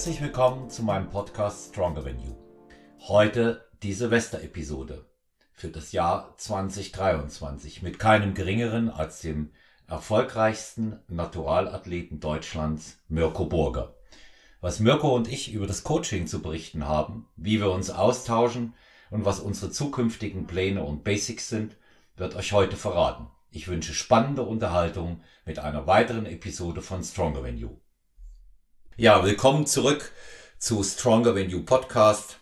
Herzlich willkommen zu meinem Podcast Stronger Than You. Heute die Silvester-Episode für das Jahr 2023 mit keinem geringeren als dem erfolgreichsten Naturalathleten Deutschlands, Mirko Burger. Was Mirko und ich über das Coaching zu berichten haben, wie wir uns austauschen und was unsere zukünftigen Pläne und Basics sind, wird euch heute verraten. Ich wünsche spannende Unterhaltung mit einer weiteren Episode von Stronger Than You. Ja, willkommen zurück zu Stronger Than You Podcast.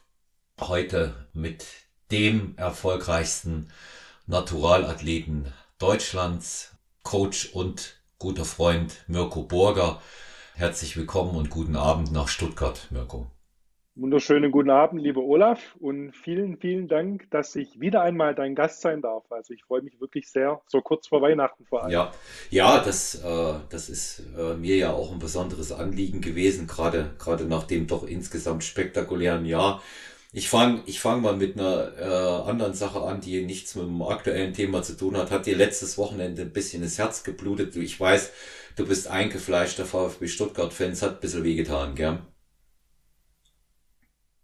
Heute mit dem erfolgreichsten Naturalathleten Deutschlands, Coach und guter Freund Mirko Burger. Herzlich willkommen und guten Abend nach Stuttgart, Mirko. Wunderschönen guten Abend, lieber Olaf, und vielen, vielen Dank, dass ich wieder einmal dein Gast sein darf. Also ich freue mich wirklich sehr, so kurz vor Weihnachten vor allem. Ja, ja, das, äh, das ist äh, mir ja auch ein besonderes Anliegen gewesen, gerade gerade nach dem doch insgesamt spektakulären Jahr. Ich fange ich fang mal mit einer äh, anderen Sache an, die nichts mit dem aktuellen Thema zu tun hat. Hat dir letztes Wochenende ein bisschen das Herz geblutet? Ich weiß, du bist eingefleischter VfB Stuttgart-Fans, hat ein bisschen wehgetan, gell?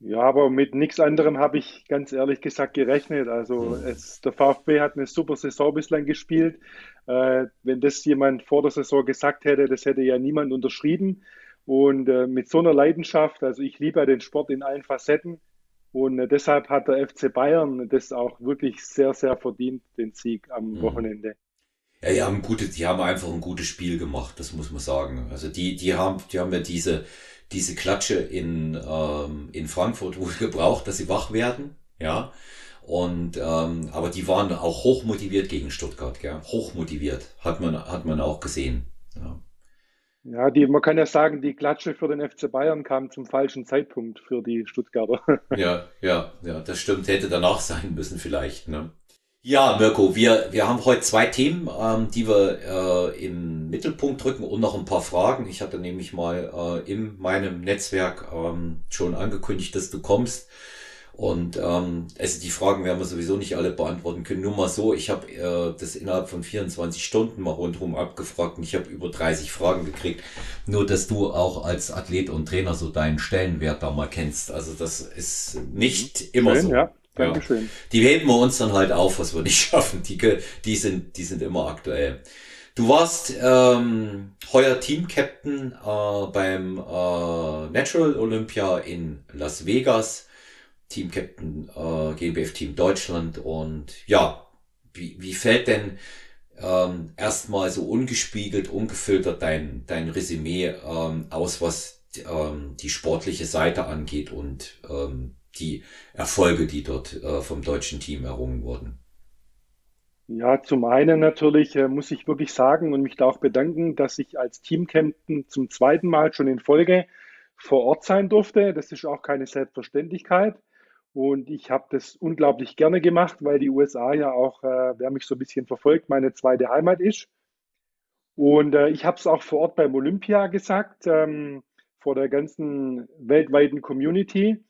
Ja, aber mit nichts anderem habe ich ganz ehrlich gesagt gerechnet. Also mhm. es, der VfB hat eine super Saison bislang gespielt. Äh, wenn das jemand vor der Saison gesagt hätte, das hätte ja niemand unterschrieben. Und äh, mit so einer Leidenschaft, also ich liebe ja den Sport in allen Facetten. Und äh, deshalb hat der FC Bayern das auch wirklich sehr, sehr verdient, den Sieg am mhm. Wochenende. Ja, die haben gute, die haben einfach ein gutes Spiel gemacht, das muss man sagen. Also die, die haben, die haben ja diese, diese Klatsche in, ähm, in Frankfurt wohl gebraucht, dass sie wach werden, ja. Und ähm, aber die waren auch hochmotiviert gegen Stuttgart, gell? Hochmotiviert, hat man, hat man auch gesehen. Ja. Ja, die, man kann ja sagen, die Klatsche für den FC Bayern kam zum falschen Zeitpunkt für die Stuttgarter. Ja, ja, ja, das stimmt. Hätte danach sein müssen vielleicht. Ne? Ja, Mirko, wir, wir haben heute zwei Themen, ähm, die wir äh, im Mittelpunkt drücken und noch ein paar Fragen. Ich hatte nämlich mal äh, in meinem Netzwerk ähm, schon angekündigt, dass du kommst. Und ähm, also die Fragen werden wir sowieso nicht alle beantworten können. Nur mal so, ich habe äh, das innerhalb von 24 Stunden mal rundherum abgefragt und ich habe über 30 Fragen gekriegt. Nur, dass du auch als Athlet und Trainer so deinen Stellenwert da mal kennst. Also das ist nicht immer Schön, so. Ja. Dankeschön. Ja. Die heben wir uns dann halt auf, was wir nicht schaffen. Die, die, sind, die sind immer aktuell. Du warst ähm, heuer Team-Captain äh, beim äh, Natural Olympia in Las Vegas. Team-Captain äh, GmbF Team Deutschland. Und ja, wie, wie fällt denn ähm, erstmal so ungespiegelt, ungefiltert dein, dein Resümee ähm, aus, was ähm, die sportliche Seite angeht und ähm, die Erfolge, die dort äh, vom deutschen Team errungen wurden? Ja, zum einen natürlich äh, muss ich wirklich sagen und mich da auch bedanken, dass ich als Teamcaptain zum zweiten Mal schon in Folge vor Ort sein durfte. Das ist auch keine Selbstverständlichkeit. Und ich habe das unglaublich gerne gemacht, weil die USA ja auch, äh, wer mich so ein bisschen verfolgt, meine zweite Heimat ist. Und äh, ich habe es auch vor Ort beim Olympia gesagt, ähm, vor der ganzen weltweiten Community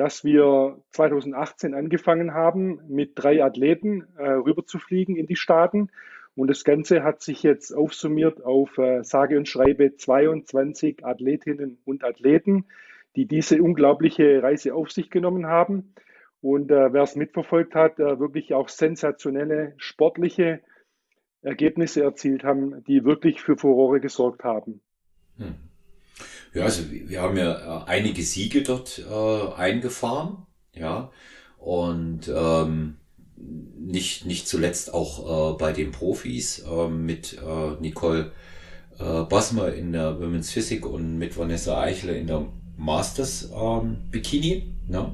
dass wir 2018 angefangen haben, mit drei Athleten äh, rüber zu fliegen in die Staaten. Und das Ganze hat sich jetzt aufsummiert auf äh, sage und schreibe 22 Athletinnen und Athleten, die diese unglaubliche Reise auf sich genommen haben. Und äh, wer es mitverfolgt hat, äh, wirklich auch sensationelle sportliche Ergebnisse erzielt haben, die wirklich für Furore gesorgt haben. Hm. Ja, also wir haben ja äh, einige Siege dort äh, eingefahren, ja, und ähm, nicht, nicht zuletzt auch äh, bei den Profis äh, mit äh, Nicole äh, Basmer in der Women's Physik und mit Vanessa Eichler in der Masters ähm, Bikini, ne?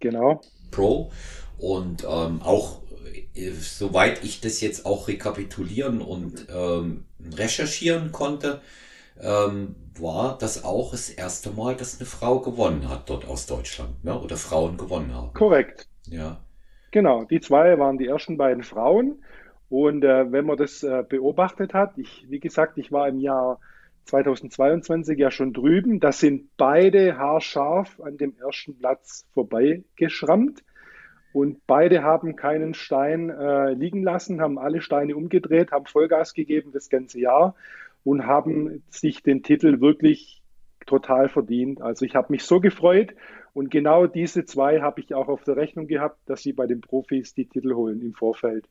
Genau. Pro. Und ähm, auch, äh, soweit ich das jetzt auch rekapitulieren und ähm, recherchieren konnte, ähm, war das auch das erste Mal, dass eine Frau gewonnen hat dort aus Deutschland, ne? oder Frauen gewonnen haben. Korrekt. Ja. Genau, die zwei waren die ersten beiden Frauen. Und äh, wenn man das äh, beobachtet hat, ich, wie gesagt, ich war im Jahr 2022 ja schon drüben, da sind beide haarscharf an dem ersten Platz vorbeigeschrammt. Und beide haben keinen Stein äh, liegen lassen, haben alle Steine umgedreht, haben Vollgas gegeben das ganze Jahr und haben sich den Titel wirklich total verdient. Also ich habe mich so gefreut und genau diese zwei habe ich auch auf der Rechnung gehabt, dass sie bei den Profis die Titel holen im Vorfeld.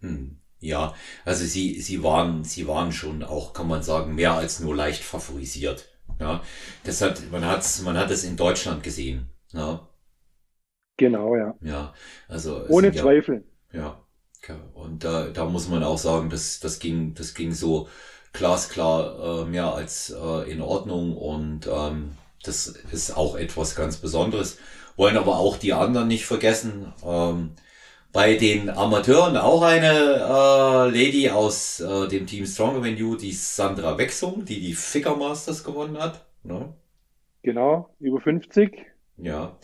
Hm. Ja, also sie, sie waren, sie waren schon auch, kann man sagen, mehr als nur leicht favorisiert. Ja, das hat, man hat's, man hat es in Deutschland gesehen. Ja. Genau, ja. Ja, also. Ohne Zweifel. Ja. ja. Und da, da muss man auch sagen, das, das ging, das ging so glasklar äh, mehr als äh, in Ordnung und ähm, das ist auch etwas ganz Besonderes. Wollen aber auch die anderen nicht vergessen. Ähm, bei den Amateuren auch eine äh, Lady aus äh, dem Team Stronger Than You, die Sandra Wechsung, die die Figure Masters gewonnen hat. Ne? Genau, über 50. Ja.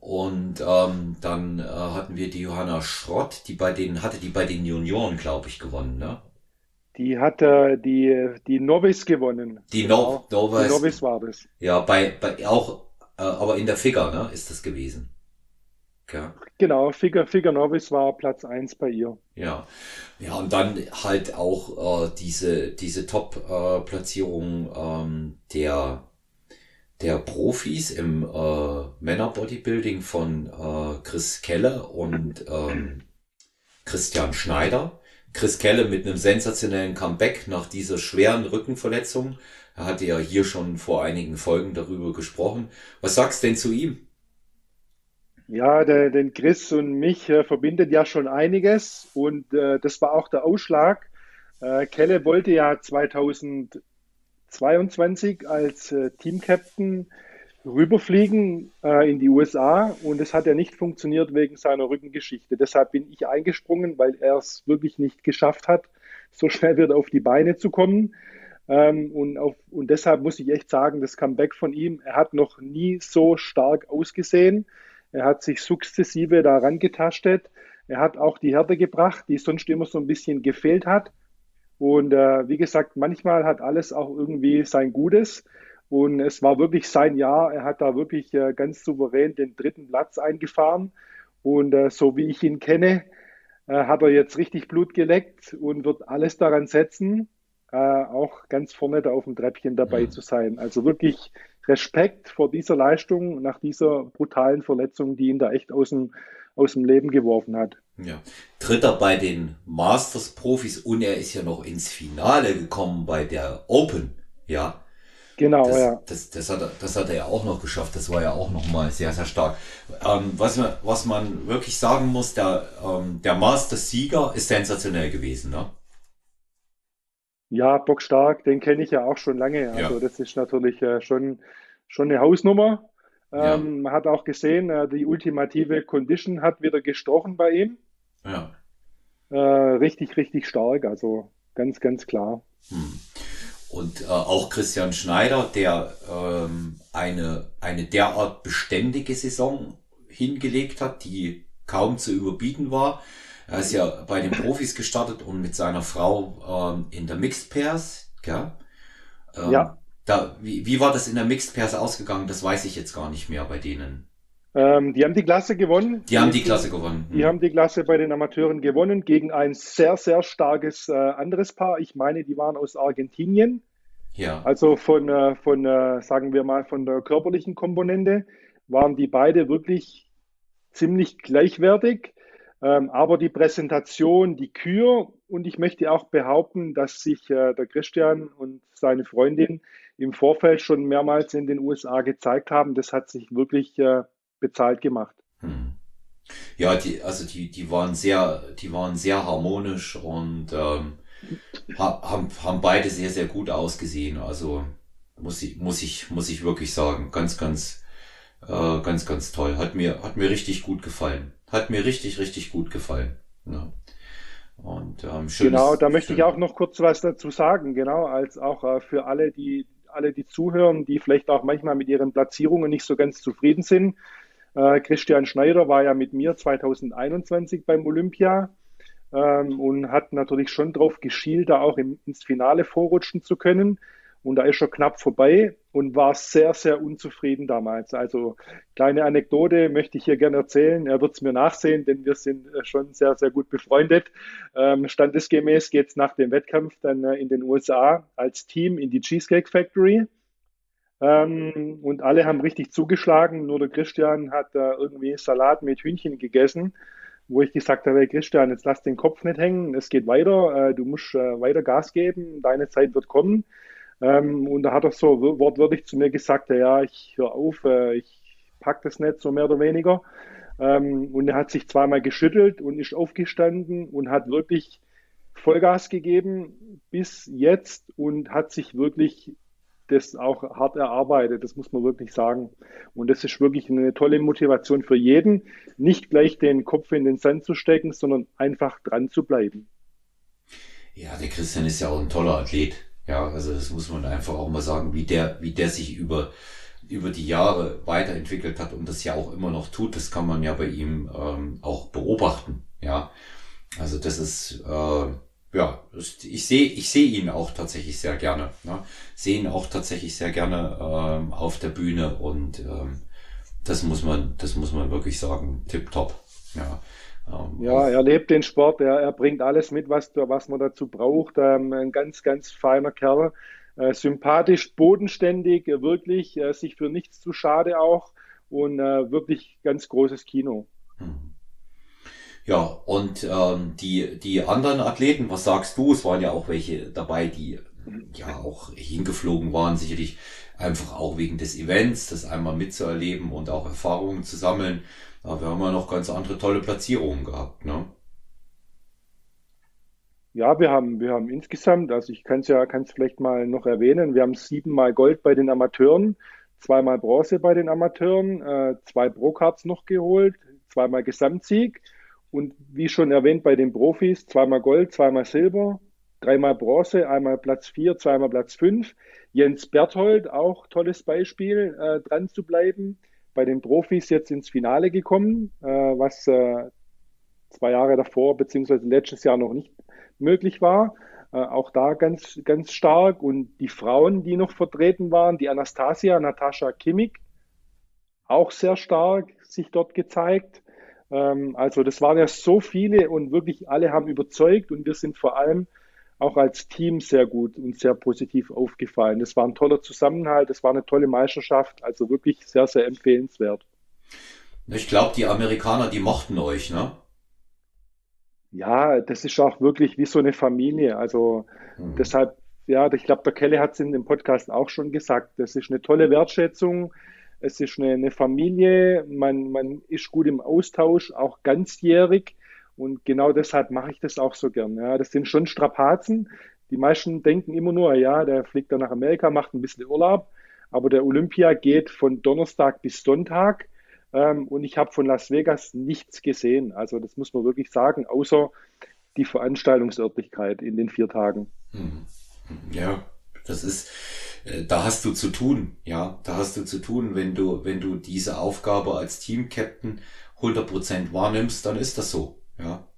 Und ähm, dann äh, hatten wir die Johanna Schrott, die bei den, hatte die bei den Junioren, glaube ich, gewonnen, ne? Die hat äh, die, die Novice gewonnen. Die, genau. no Novice, die Novice war das. Ja, bei, bei auch, äh, aber in der Figure, ne, ist das gewesen. Ja. Genau, Figure, Figure Novice war Platz 1 bei ihr. Ja, ja, und dann halt auch äh, diese, diese Top-Platzierung äh, ähm, der, der Profis im äh, Männer-Bodybuilding von äh, Chris Kelle und ähm, Christian Schneider. Chris Kelle mit einem sensationellen Comeback nach dieser schweren Rückenverletzung. Er hatte ja hier schon vor einigen Folgen darüber gesprochen. Was sagst denn zu ihm? Ja, der, den Chris und mich äh, verbindet ja schon einiges und äh, das war auch der Ausschlag. Äh, Kelle wollte ja 2022 als äh, Teamcaptain rüberfliegen äh, in die USA und es hat ja nicht funktioniert wegen seiner Rückengeschichte. Deshalb bin ich eingesprungen, weil er es wirklich nicht geschafft hat, so schnell wieder auf die Beine zu kommen. Ähm, und, auf, und deshalb muss ich echt sagen, das Comeback von ihm, er hat noch nie so stark ausgesehen. Er hat sich sukzessive daran getastet. Er hat auch die Härte gebracht, die sonst immer so ein bisschen gefehlt hat. Und äh, wie gesagt, manchmal hat alles auch irgendwie sein Gutes. Und es war wirklich sein Jahr. Er hat da wirklich äh, ganz souverän den dritten Platz eingefahren. Und äh, so wie ich ihn kenne, äh, hat er jetzt richtig Blut geleckt und wird alles daran setzen, auch ganz vorne da auf dem Treppchen dabei ja. zu sein. Also wirklich Respekt vor dieser Leistung nach dieser brutalen Verletzung, die ihn da echt aus dem, aus dem Leben geworfen hat. Ja. Dritter bei den Masters-Profis und er ist ja noch ins Finale gekommen bei der Open. Ja. Genau, das, ja. Das, das, hat er, das hat er ja auch noch geschafft. Das war ja auch noch mal sehr, sehr stark. Ähm, was, man, was man wirklich sagen muss, der, ähm, der Masters-Sieger ist sensationell gewesen, ne? Ja, bockstark, den kenne ich ja auch schon lange. Also ja. das ist natürlich äh, schon, schon eine Hausnummer. Ähm, ja. Man hat auch gesehen, äh, die ultimative Condition hat wieder gestochen bei ihm. Ja. Äh, richtig, richtig stark, also ganz, ganz klar. Hm. Und äh, auch Christian Schneider, der ähm, eine, eine derart beständige Saison hingelegt hat, die kaum zu überbieten war. Er ist ja bei den Profis gestartet und mit seiner Frau ähm, in der Mixed Pairs, gell? Ähm, ja. Da, wie, wie war das in der Mixed Pairs ausgegangen? Das weiß ich jetzt gar nicht mehr bei denen. Ähm, die haben die Klasse gewonnen. Die, haben die Klasse gewonnen. Die hm. haben die Klasse bei den Amateuren gewonnen gegen ein sehr, sehr starkes äh, anderes Paar. Ich meine, die waren aus Argentinien. Ja. Also von, äh, von äh, sagen wir mal, von der körperlichen Komponente waren die beide wirklich ziemlich gleichwertig. Ähm, aber die Präsentation, die Kür und ich möchte auch behaupten, dass sich äh, der Christian und seine Freundin im Vorfeld schon mehrmals in den USA gezeigt haben. Das hat sich wirklich äh, bezahlt gemacht. Hm. Ja, die, also die, die waren sehr, die waren sehr harmonisch und ähm, haben, haben beide sehr, sehr gut ausgesehen. Also muss ich, muss ich, muss ich wirklich sagen, ganz, ganz, äh, ganz, ganz toll. Hat mir, hat mir richtig gut gefallen. Hat mir richtig, richtig gut gefallen. Ja. Und ähm, schönes, genau, da möchte schön. ich auch noch kurz was dazu sagen, genau, als auch äh, für alle, die alle, die zuhören, die vielleicht auch manchmal mit ihren Platzierungen nicht so ganz zufrieden sind. Äh, Christian Schneider war ja mit mir 2021 beim Olympia ähm, und hat natürlich schon darauf geschielt, da auch im, ins Finale vorrutschen zu können. Und da ist er knapp vorbei und war sehr, sehr unzufrieden damals. Also kleine Anekdote möchte ich hier gerne erzählen. Er wird es mir nachsehen, denn wir sind äh, schon sehr, sehr gut befreundet. Ähm, standesgemäß geht es nach dem Wettkampf dann äh, in den USA als Team in die Cheesecake Factory. Ähm, und alle haben richtig zugeschlagen. Nur der Christian hat äh, irgendwie Salat mit Hühnchen gegessen, wo ich gesagt habe, Christian, jetzt lass den Kopf nicht hängen, es geht weiter, äh, du musst äh, weiter Gas geben, deine Zeit wird kommen. Ähm, und da hat er so wortwörtlich zu mir gesagt, ja, ich höre auf, äh, ich pack das nicht, so mehr oder weniger. Ähm, und er hat sich zweimal geschüttelt und ist aufgestanden und hat wirklich Vollgas gegeben bis jetzt und hat sich wirklich das auch hart erarbeitet, das muss man wirklich sagen. Und das ist wirklich eine tolle Motivation für jeden, nicht gleich den Kopf in den Sand zu stecken, sondern einfach dran zu bleiben. Ja, der Christian ist ja auch ein toller Athlet. Ja, also das muss man einfach auch mal sagen, wie der, wie der sich über, über die Jahre weiterentwickelt hat und das ja auch immer noch tut, das kann man ja bei ihm ähm, auch beobachten. Ja, also das ist, äh, ja, ich sehe ich sehe ihn auch tatsächlich sehr gerne. Ne? Sehe ihn auch tatsächlich sehr gerne ähm, auf der Bühne und ähm, das muss man, das muss man wirklich sagen, tipptopp. Ja. Ähm, ja, er lebt den Sport, er, er bringt alles mit, was, was man dazu braucht. Ähm, ein ganz, ganz feiner Kerl. Äh, sympathisch, bodenständig, wirklich, äh, sich für nichts zu schade auch und äh, wirklich ganz großes Kino. Hm. Ja, und ähm, die, die anderen Athleten, was sagst du? Es waren ja auch welche dabei, die ja auch hingeflogen waren, sicherlich einfach auch wegen des Events, das einmal mitzuerleben und auch Erfahrungen zu sammeln. Aber wir haben ja noch ganz andere tolle Platzierungen gehabt, ne? Ja, wir haben, wir haben insgesamt, also ich kann es ja, kann vielleicht mal noch erwähnen, wir haben siebenmal Gold bei den Amateuren, zweimal Bronze bei den Amateuren, äh, zwei Pro-Cards noch geholt, zweimal Gesamtsieg und wie schon erwähnt bei den Profis, zweimal Gold, zweimal Silber, dreimal Bronze, einmal Platz 4, zweimal Platz 5. Jens Berthold, auch tolles Beispiel, äh, dran zu bleiben. Bei den Profis jetzt ins Finale gekommen, äh, was äh, zwei Jahre davor beziehungsweise letztes Jahr noch nicht möglich war. Äh, auch da ganz, ganz stark. Und die Frauen, die noch vertreten waren, die Anastasia, Natascha Kimmig, auch sehr stark sich dort gezeigt. Ähm, also das waren ja so viele und wirklich alle haben überzeugt und wir sind vor allem auch als Team sehr gut und sehr positiv aufgefallen. Das war ein toller Zusammenhalt, das war eine tolle Meisterschaft, also wirklich sehr, sehr empfehlenswert. Ich glaube, die Amerikaner, die mochten euch, ne? Ja, das ist auch wirklich wie so eine Familie. Also hm. deshalb, ja, ich glaube, der Kelle hat es in dem Podcast auch schon gesagt. Das ist eine tolle Wertschätzung es ist eine, eine Familie, man, man ist gut im Austausch, auch ganzjährig. Und genau deshalb mache ich das auch so gern. Ja, das sind schon Strapazen. Die meisten denken immer nur, ja, der fliegt dann nach Amerika, macht ein bisschen Urlaub. Aber der Olympia geht von Donnerstag bis Sonntag. Ähm, und ich habe von Las Vegas nichts gesehen. Also das muss man wirklich sagen, außer die Veranstaltungsörtlichkeit in den vier Tagen. Hm. Ja, das ist, äh, da hast du zu tun, ja, da hast du zu tun, wenn du, wenn du diese Aufgabe als Team-Captain 100% wahrnimmst, dann ist das so, ja.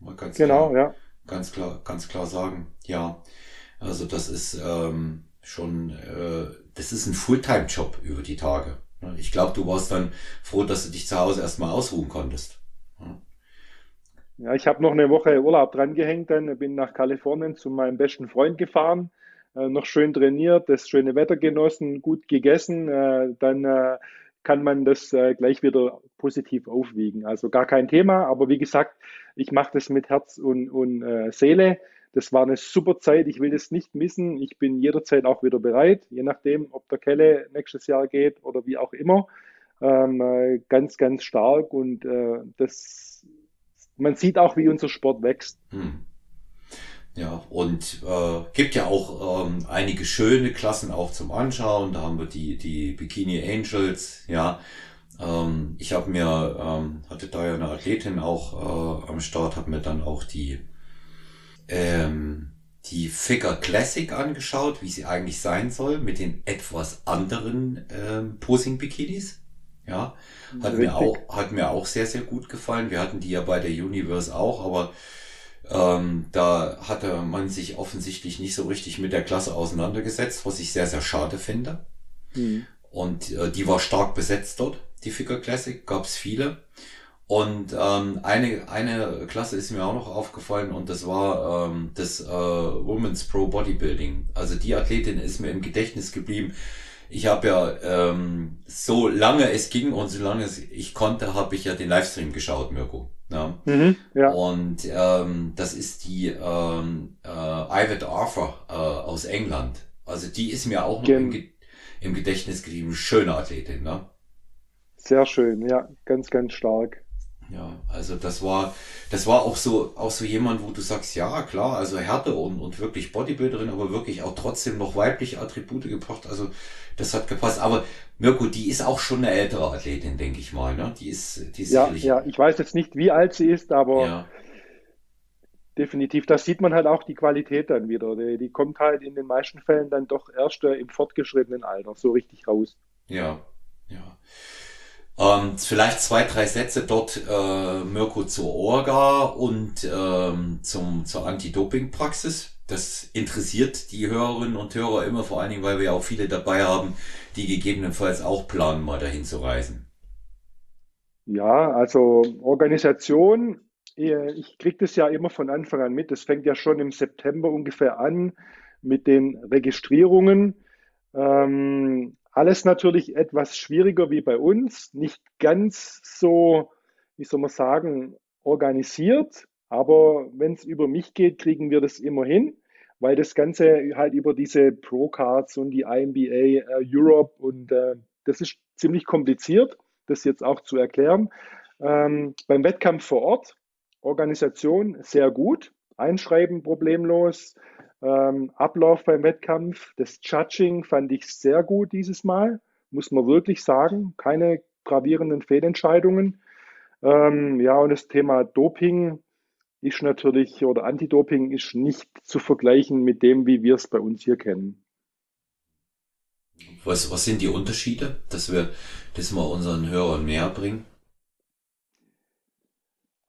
Man ganz genau, klar, ja. Ganz klar, ganz klar sagen, ja. Also das ist ähm, schon, äh, das ist ein Fulltime-Job über die Tage. Ich glaube, du warst dann froh, dass du dich zu Hause erstmal ausruhen konntest. Ja, ich habe noch eine Woche Urlaub dran gehängt, dann bin nach Kalifornien zu meinem besten Freund gefahren noch schön trainiert, das schöne Wetter genossen, gut gegessen, äh, dann äh, kann man das äh, gleich wieder positiv aufwiegen. Also gar kein Thema, aber wie gesagt, ich mache das mit Herz und, und äh, Seele. Das war eine super Zeit, ich will das nicht missen. Ich bin jederzeit auch wieder bereit, je nachdem, ob der Kelle nächstes Jahr geht oder wie auch immer. Ähm, äh, ganz, ganz stark und äh, das, man sieht auch, wie unser Sport wächst. Hm. Ja, und äh, gibt ja auch ähm, einige schöne Klassen auch zum Anschauen. Da haben wir die, die Bikini Angels, ja. Ähm, ich habe mir, ähm, hatte da ja eine Athletin auch äh, am Start, habe mir dann auch die, ähm, die Figure Classic angeschaut, wie sie eigentlich sein soll, mit den etwas anderen ähm, Posing-Bikinis. Ja, hat mir auch, hat mir auch sehr, sehr gut gefallen. Wir hatten die ja bei der Universe auch, aber ähm, da hatte man sich offensichtlich nicht so richtig mit der Klasse auseinandergesetzt, was ich sehr, sehr schade finde. Mhm. Und äh, die war stark besetzt dort, die Figure Classic, gab es viele. Und ähm, eine, eine Klasse ist mir auch noch aufgefallen und das war ähm, das äh, Women's Pro Bodybuilding. Also die Athletin ist mir im Gedächtnis geblieben. ich habe ja, ähm, so lange es ging und so lange ich konnte, habe ich ja den Livestream geschaut, Mirko. Ja. Ne? Mhm, ja. Und ähm, das ist die ähm, äh, Ivet Arthur äh, aus England. Also die ist mir auch noch im, im Gedächtnis geblieben. Schöne Athletin, ne? Sehr schön, ja, ganz, ganz stark. Ja, also das war, das war auch so, auch so jemand, wo du sagst, ja, klar, also Härte und, und wirklich Bodybuilderin, aber wirklich auch trotzdem noch weibliche Attribute gebracht. Also das hat gepasst. Aber Mirko, die ist auch schon eine ältere Athletin, denke ich mal, ne? Die ist, die ist ja, sicherlich. Ja, ich weiß jetzt nicht, wie alt sie ist, aber ja. definitiv, da sieht man halt auch die Qualität dann wieder. Die, die kommt halt in den meisten Fällen dann doch erst äh, im fortgeschrittenen Alter so richtig raus. Ja, ja. Ähm, vielleicht zwei, drei Sätze dort, äh, Mirko zur Orga und ähm, zum, zur Anti-Doping-Praxis. Das interessiert die Hörerinnen und Hörer immer, vor allen Dingen, weil wir ja auch viele dabei haben, die gegebenenfalls auch planen, mal dahin zu reisen. Ja, also Organisation, ich kriege das ja immer von Anfang an mit. Das fängt ja schon im September ungefähr an mit den Registrierungen. Ähm, alles natürlich etwas schwieriger wie bei uns, nicht ganz so, wie soll man sagen, organisiert. Aber wenn es über mich geht, kriegen wir das immer hin, weil das Ganze halt über diese Pro-Cards und die IMBA äh, Europe und äh, das ist ziemlich kompliziert, das jetzt auch zu erklären. Ähm, beim Wettkampf vor Ort, Organisation sehr gut, Einschreiben problemlos, ähm, Ablauf beim Wettkampf, das Judging fand ich sehr gut dieses Mal, muss man wirklich sagen. Keine gravierenden Fehlentscheidungen. Ähm, ja, und das Thema Doping ist natürlich, oder Anti-Doping ist nicht zu vergleichen mit dem, wie wir es bei uns hier kennen. Was, was sind die Unterschiede, dass wir das mal unseren Hörern näher bringen?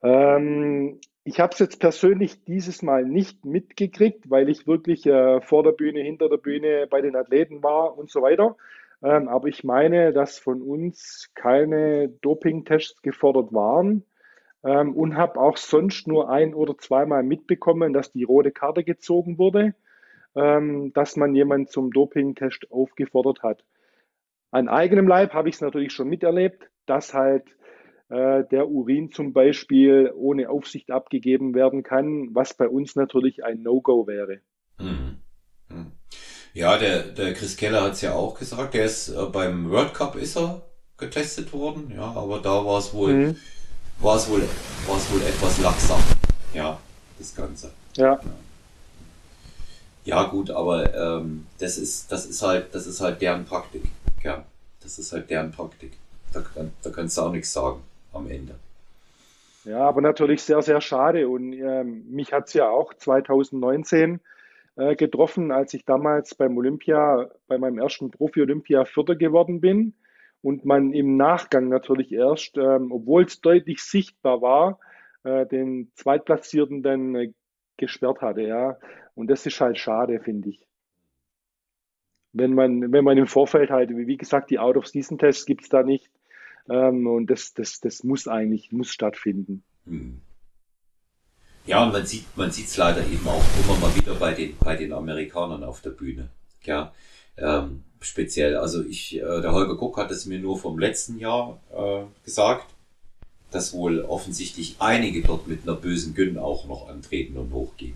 Ähm, ich habe es jetzt persönlich dieses Mal nicht mitgekriegt, weil ich wirklich äh, vor der Bühne, hinter der Bühne bei den Athleten war und so weiter. Ähm, aber ich meine, dass von uns keine Doping-Tests gefordert waren ähm, und habe auch sonst nur ein oder zweimal mitbekommen, dass die rote Karte gezogen wurde, ähm, dass man jemanden zum Doping-Test aufgefordert hat. An eigenem Leib habe ich es natürlich schon miterlebt, dass halt der Urin zum Beispiel ohne Aufsicht abgegeben werden kann, was bei uns natürlich ein No-Go wäre. Mhm. Mhm. Ja, der, der Chris Keller hat es ja auch gesagt, der ist äh, beim World Cup ist er getestet worden, ja, aber da war es wohl, mhm. war es wohl, war es wohl etwas laxer, ja, das Ganze. Ja. ja. Ja, gut, aber ähm, das ist, das ist halt, das ist halt deren Praktik. Ja, das ist halt deren Praktik. Da, da kannst du auch nichts sagen am Ende. Ja, aber natürlich sehr, sehr schade. Und äh, mich hat es ja auch 2019 äh, getroffen, als ich damals beim Olympia, bei meinem ersten Profi-Olympia Vierter geworden bin. Und man im Nachgang natürlich erst, ähm, obwohl es deutlich sichtbar war, äh, den Zweitplatzierten dann äh, gesperrt hatte. Ja. Und das ist halt schade, finde ich. Wenn man, wenn man im Vorfeld halt, wie gesagt, die Out-of-Season-Tests gibt es da nicht. Ähm, und das, das, das muss eigentlich, muss stattfinden. Hm. Ja, und man sieht, man sieht es leider eben auch immer mal wieder bei den, bei den Amerikanern auf der Bühne. Ja, ähm, speziell. Also ich, äh, der Holger Guck hat es mir nur vom letzten Jahr äh, gesagt, dass wohl offensichtlich einige dort mit einer bösen Gün auch noch antreten und hochgehen.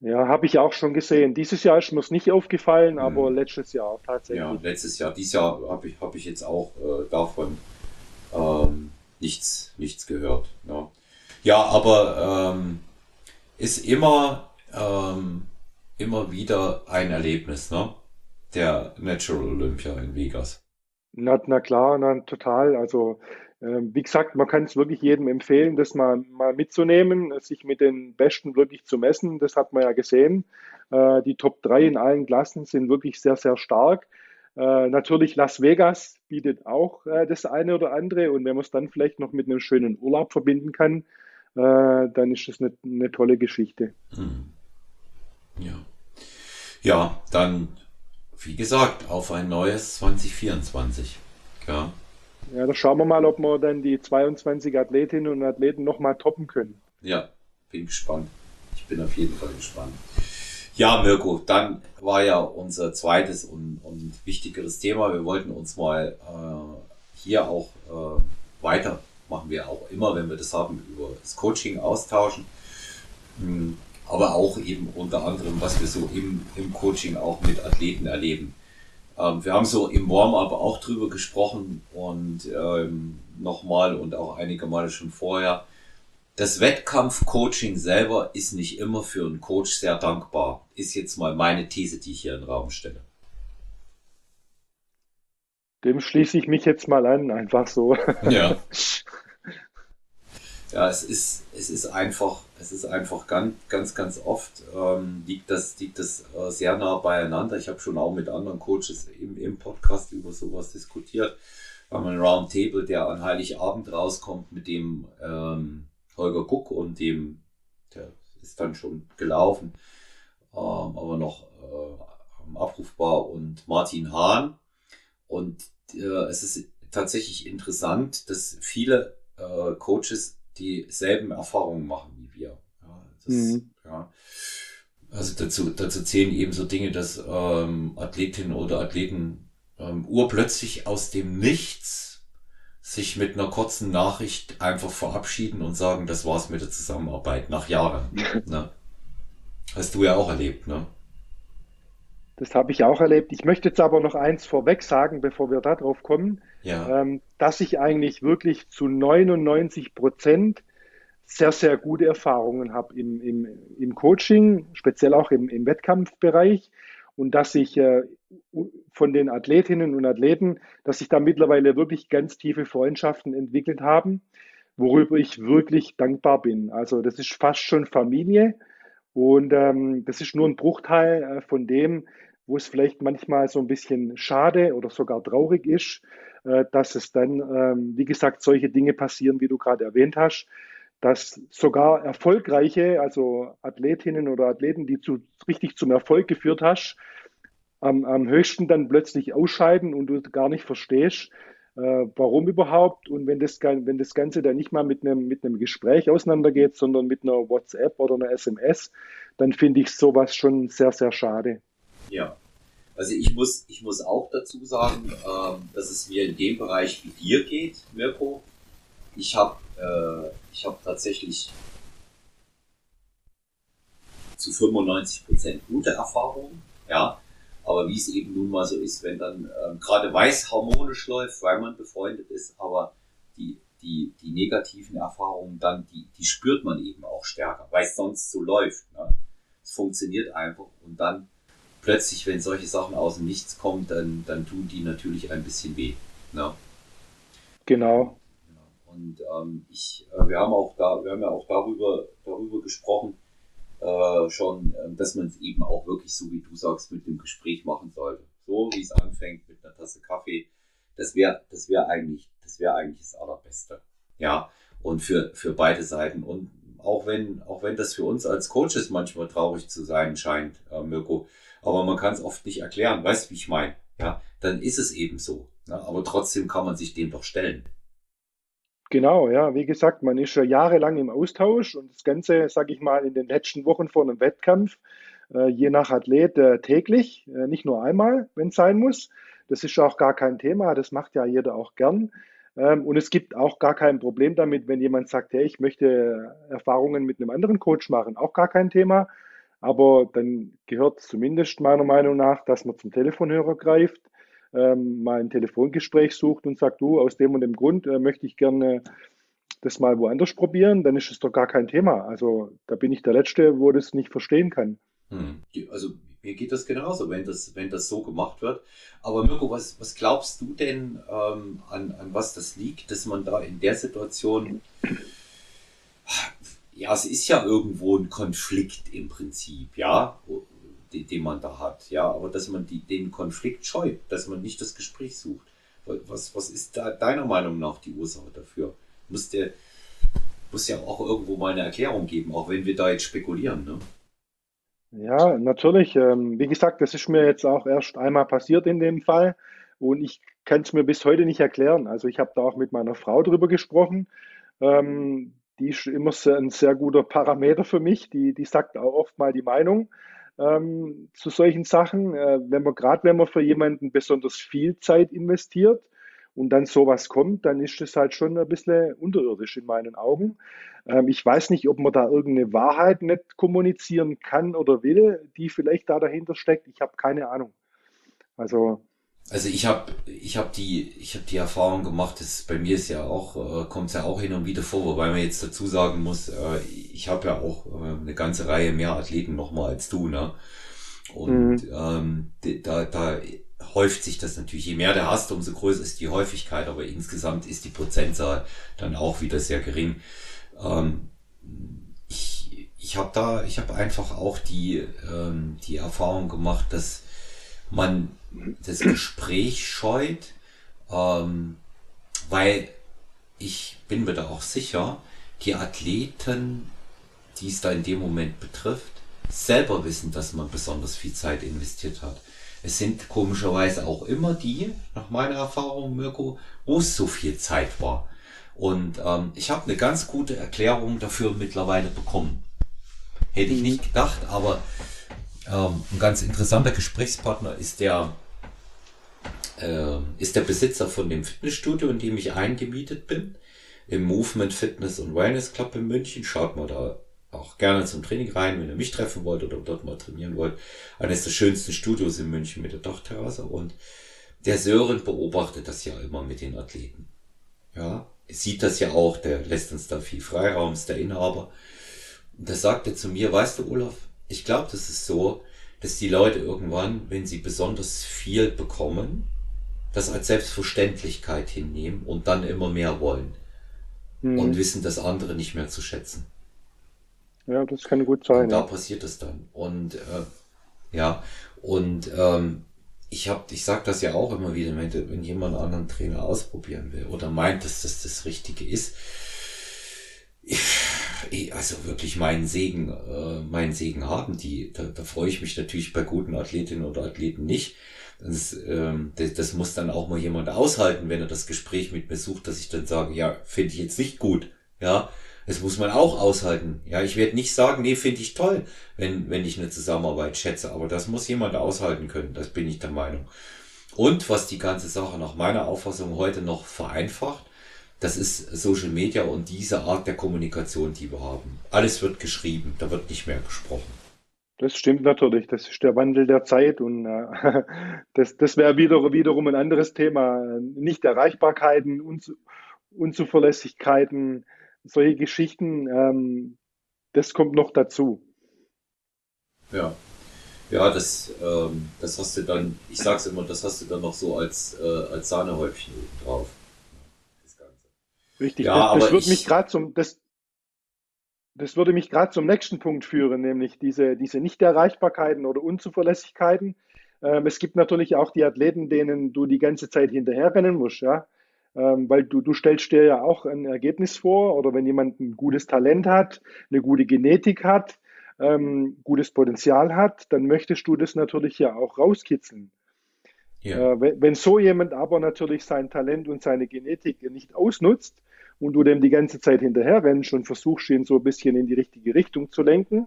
Ja, habe ich auch schon gesehen. Dieses Jahr ist mir es nicht aufgefallen, aber hm. letztes Jahr tatsächlich. Ja, letztes Jahr. Dieses Jahr habe ich, hab ich jetzt auch äh, davon ähm, nichts, nichts gehört. Ja, ja aber ähm, ist immer, ähm, immer wieder ein Erlebnis, ne? Der Natural Olympia in Vegas. Na, na klar, na, total. Also wie gesagt, man kann es wirklich jedem empfehlen, das mal, mal mitzunehmen, sich mit den Besten wirklich zu messen. Das hat man ja gesehen. Äh, die Top 3 in allen Klassen sind wirklich sehr, sehr stark. Äh, natürlich Las Vegas bietet auch äh, das eine oder andere und wenn man es dann vielleicht noch mit einem schönen Urlaub verbinden kann, dann ist das eine, eine tolle Geschichte. Hm. Ja. Ja, dann, wie gesagt, auf ein neues 2024. Ja. Ja, da schauen wir mal, ob wir dann die 22 Athletinnen und Athleten nochmal toppen können. Ja, bin gespannt. Ich bin auf jeden Fall gespannt. Ja, Mirko, dann war ja unser zweites und, und wichtigeres Thema. Wir wollten uns mal äh, hier auch äh, weiter, machen wir auch immer, wenn wir das haben, über das Coaching austauschen. Hm, aber auch eben unter anderem, was wir so im, im Coaching auch mit Athleten erleben. Ähm, wir haben so im Warm-up auch drüber gesprochen und ähm, nochmal und auch einige Male schon vorher das Wettkampfcoaching selber ist nicht immer für einen Coach sehr dankbar. Ist jetzt mal meine These, die ich hier in den Raum stelle. Dem schließe ich mich jetzt mal an, einfach so. Ja. Ja, es ist, es ist einfach, es ist einfach ganz, ganz, ganz oft ähm, liegt das, liegt das äh, sehr nah beieinander. Ich habe schon auch mit anderen Coaches im, im Podcast über sowas diskutiert. Wir haben einen Roundtable, der an Heiligabend rauskommt mit dem ähm, Holger Guck und dem, der ist dann schon gelaufen, ähm, aber noch äh, abrufbar und Martin Hahn. Und äh, es ist tatsächlich interessant, dass viele äh, Coaches dieselben Erfahrungen machen das, mhm. ja. Also dazu, dazu zählen eben so Dinge, dass ähm, Athletinnen oder Athleten ähm, urplötzlich aus dem Nichts sich mit einer kurzen Nachricht einfach verabschieden und sagen, das war's mit der Zusammenarbeit nach Jahren. ne? Hast du ja auch erlebt, ne? Das habe ich auch erlebt. Ich möchte jetzt aber noch eins vorweg sagen, bevor wir darauf kommen, ja. ähm, dass ich eigentlich wirklich zu 99 Prozent sehr, sehr gute Erfahrungen habe im, im, im Coaching, speziell auch im, im Wettkampfbereich. Und dass ich äh, von den Athletinnen und Athleten, dass sich da mittlerweile wirklich ganz tiefe Freundschaften entwickelt haben, worüber ich wirklich dankbar bin. Also das ist fast schon Familie. Und ähm, das ist nur ein Bruchteil äh, von dem, wo es vielleicht manchmal so ein bisschen schade oder sogar traurig ist, äh, dass es dann, ähm, wie gesagt, solche Dinge passieren, wie du gerade erwähnt hast, dass sogar erfolgreiche, also Athletinnen oder Athleten, die zu, richtig zum Erfolg geführt hast, am, am höchsten dann plötzlich ausscheiden und du gar nicht verstehst, äh, warum überhaupt. Und wenn das, wenn das Ganze dann nicht mal mit einem, mit einem Gespräch auseinandergeht, sondern mit einer WhatsApp oder einer SMS, dann finde ich sowas schon sehr, sehr schade. Ja. Also ich muss, ich muss auch dazu sagen, äh, dass es mir in dem Bereich wie dir geht, Mirko. Ich habe äh, ich habe tatsächlich zu 95 Prozent gute Erfahrungen, ja. Aber wie es eben nun mal so ist, wenn dann ähm, gerade weiß harmonisch läuft, weil man befreundet ist, aber die, die, die negativen Erfahrungen dann, die, die spürt man eben auch stärker, weil es sonst so läuft. Ne? Es funktioniert einfach und dann plötzlich, wenn solche Sachen aus dem Nichts kommen, dann, dann tun die natürlich ein bisschen weh. Ne? Genau. Und ähm, ich, äh, wir haben auch da, wir haben ja auch darüber, darüber gesprochen, äh, schon, äh, dass man es eben auch wirklich so, wie du sagst, mit dem Gespräch machen sollte. So wie es anfängt mit einer Tasse Kaffee. Das wäre, das wäre eigentlich, das wäre eigentlich das Allerbeste. Ja. Und für, für beide Seiten. Und auch wenn, auch wenn das für uns als Coaches manchmal traurig zu sein scheint, äh, Mirko, aber man kann es oft nicht erklären. Weißt du, wie ich meine? Ja, dann ist es eben so. Ne? Aber trotzdem kann man sich dem doch stellen. Genau, ja, wie gesagt, man ist schon jahrelang im Austausch und das Ganze, sage ich mal, in den letzten Wochen vor einem Wettkampf, äh, je nach Athlet äh, täglich, äh, nicht nur einmal, wenn es sein muss. Das ist auch gar kein Thema, das macht ja jeder auch gern. Ähm, und es gibt auch gar kein Problem damit, wenn jemand sagt, hey, ich möchte Erfahrungen mit einem anderen Coach machen, auch gar kein Thema. Aber dann gehört zumindest meiner Meinung nach, dass man zum Telefonhörer greift ähm, mal ein Telefongespräch sucht und sagt, du, aus dem und dem Grund äh, möchte ich gerne das mal woanders probieren, dann ist es doch gar kein Thema. Also da bin ich der Letzte, wo das nicht verstehen kann. Hm. Also mir geht das genauso, wenn das, wenn das so gemacht wird. Aber Mirko, was, was glaubst du denn, ähm, an, an was das liegt, dass man da in der Situation, ja, es ist ja irgendwo ein Konflikt im Prinzip, ja, die, den man da hat. Ja, aber dass man die, den Konflikt scheut, dass man nicht das Gespräch sucht. Was, was ist da deiner Meinung nach die Ursache dafür? Muss, der, muss ja auch irgendwo mal eine Erklärung geben, auch wenn wir da jetzt spekulieren. Ne? Ja, natürlich. Ähm, wie gesagt, das ist mir jetzt auch erst einmal passiert in dem Fall und ich kann es mir bis heute nicht erklären. Also ich habe da auch mit meiner Frau drüber gesprochen. Ähm, die ist immer ein sehr guter Parameter für mich. Die, die sagt auch oft mal die Meinung. Ähm, zu solchen Sachen. Äh, wenn man gerade, wenn man für jemanden besonders viel Zeit investiert und dann sowas kommt, dann ist das halt schon ein bisschen unterirdisch in meinen Augen. Ähm, ich weiß nicht, ob man da irgendeine Wahrheit nicht kommunizieren kann oder will, die vielleicht da dahinter steckt. Ich habe keine Ahnung. Also also ich habe ich hab die ich habe die Erfahrung gemacht, dass bei mir ist ja auch äh, kommt es ja auch hin und wieder vor, wobei man jetzt dazu sagen muss, äh, ich habe ja auch äh, eine ganze Reihe mehr Athleten nochmal als du, ne? Und mhm. ähm, da da häuft sich das natürlich. Je mehr du hast, umso größer ist die Häufigkeit, aber insgesamt ist die Prozentzahl dann auch wieder sehr gering. Ähm, ich ich habe da ich habe einfach auch die ähm, die Erfahrung gemacht, dass man das Gespräch scheut, ähm, weil ich bin mir da auch sicher, die Athleten, die es da in dem Moment betrifft, selber wissen, dass man besonders viel Zeit investiert hat. Es sind komischerweise auch immer die, nach meiner Erfahrung, Mirko, wo es so viel Zeit war. Und ähm, ich habe eine ganz gute Erklärung dafür mittlerweile bekommen. Hätte ich nicht gedacht, aber ähm, ein ganz interessanter Gesprächspartner ist der, äh, ist der Besitzer von dem Fitnessstudio, in dem ich eingemietet bin, im Movement Fitness und Wellness Club in München. Schaut mal da auch gerne zum Training rein, wenn ihr mich treffen wollt oder dort mal trainieren wollt. Eines der schönsten Studios in München mit der Dachterrasse und der Sören beobachtet das ja immer mit den Athleten. Ja, sieht das ja auch, der lässt uns da viel Freiraum, ist der Inhaber. Und der sagte zu mir, weißt du, Olaf, ich glaube, das ist so, dass die Leute irgendwann, wenn sie besonders viel bekommen, das als Selbstverständlichkeit hinnehmen und dann immer mehr wollen. Mhm. Und wissen das andere nicht mehr zu schätzen. Ja, das kann gut sein. Und da ja. passiert es dann. Und äh, ja, und ähm, ich habe, ich sage das ja auch immer wieder, wenn, wenn jemand einen anderen Trainer ausprobieren will oder meint, dass das das Richtige ist, also wirklich meinen Segen, äh, meinen Segen haben die. Da, da freue ich mich natürlich bei guten Athletinnen oder Athleten nicht. Das, ähm, das, das muss dann auch mal jemand aushalten, wenn er das Gespräch mit mir sucht, dass ich dann sage, ja, finde ich jetzt nicht gut. Ja, das muss man auch aushalten. Ja, ich werde nicht sagen, nee, finde ich toll, wenn, wenn ich eine Zusammenarbeit schätze, aber das muss jemand aushalten können, das bin ich der Meinung. Und was die ganze Sache nach meiner Auffassung heute noch vereinfacht, das ist Social Media und diese Art der Kommunikation, die wir haben. Alles wird geschrieben, da wird nicht mehr gesprochen. Das stimmt natürlich, das ist der Wandel der Zeit und äh, das, das wäre wieder, wiederum ein anderes Thema. Nicht Erreichbarkeiten, Unzu Unzuverlässigkeiten, solche Geschichten, ähm, das kommt noch dazu. Ja. Ja, das, ähm, das hast du dann, ich sag's immer, das hast du dann noch so als, äh, als Sahnehäubchen drauf. Richtig, ja, das, das würde mich gerade zum, das, das würde mich gerade zum nächsten Punkt führen, nämlich diese, diese Nichterreichbarkeiten oder Unzuverlässigkeiten. Ähm, es gibt natürlich auch die Athleten, denen du die ganze Zeit hinterherrennen musst, ja. Ähm, weil du, du stellst dir ja auch ein Ergebnis vor oder wenn jemand ein gutes Talent hat, eine gute Genetik hat, ähm, gutes Potenzial hat, dann möchtest du das natürlich ja auch rauskitzeln. Ja. Äh, wenn, wenn so jemand aber natürlich sein Talent und seine Genetik nicht ausnutzt, und du dem die ganze Zeit hinterher rennst und versuchst, ihn so ein bisschen in die richtige Richtung zu lenken.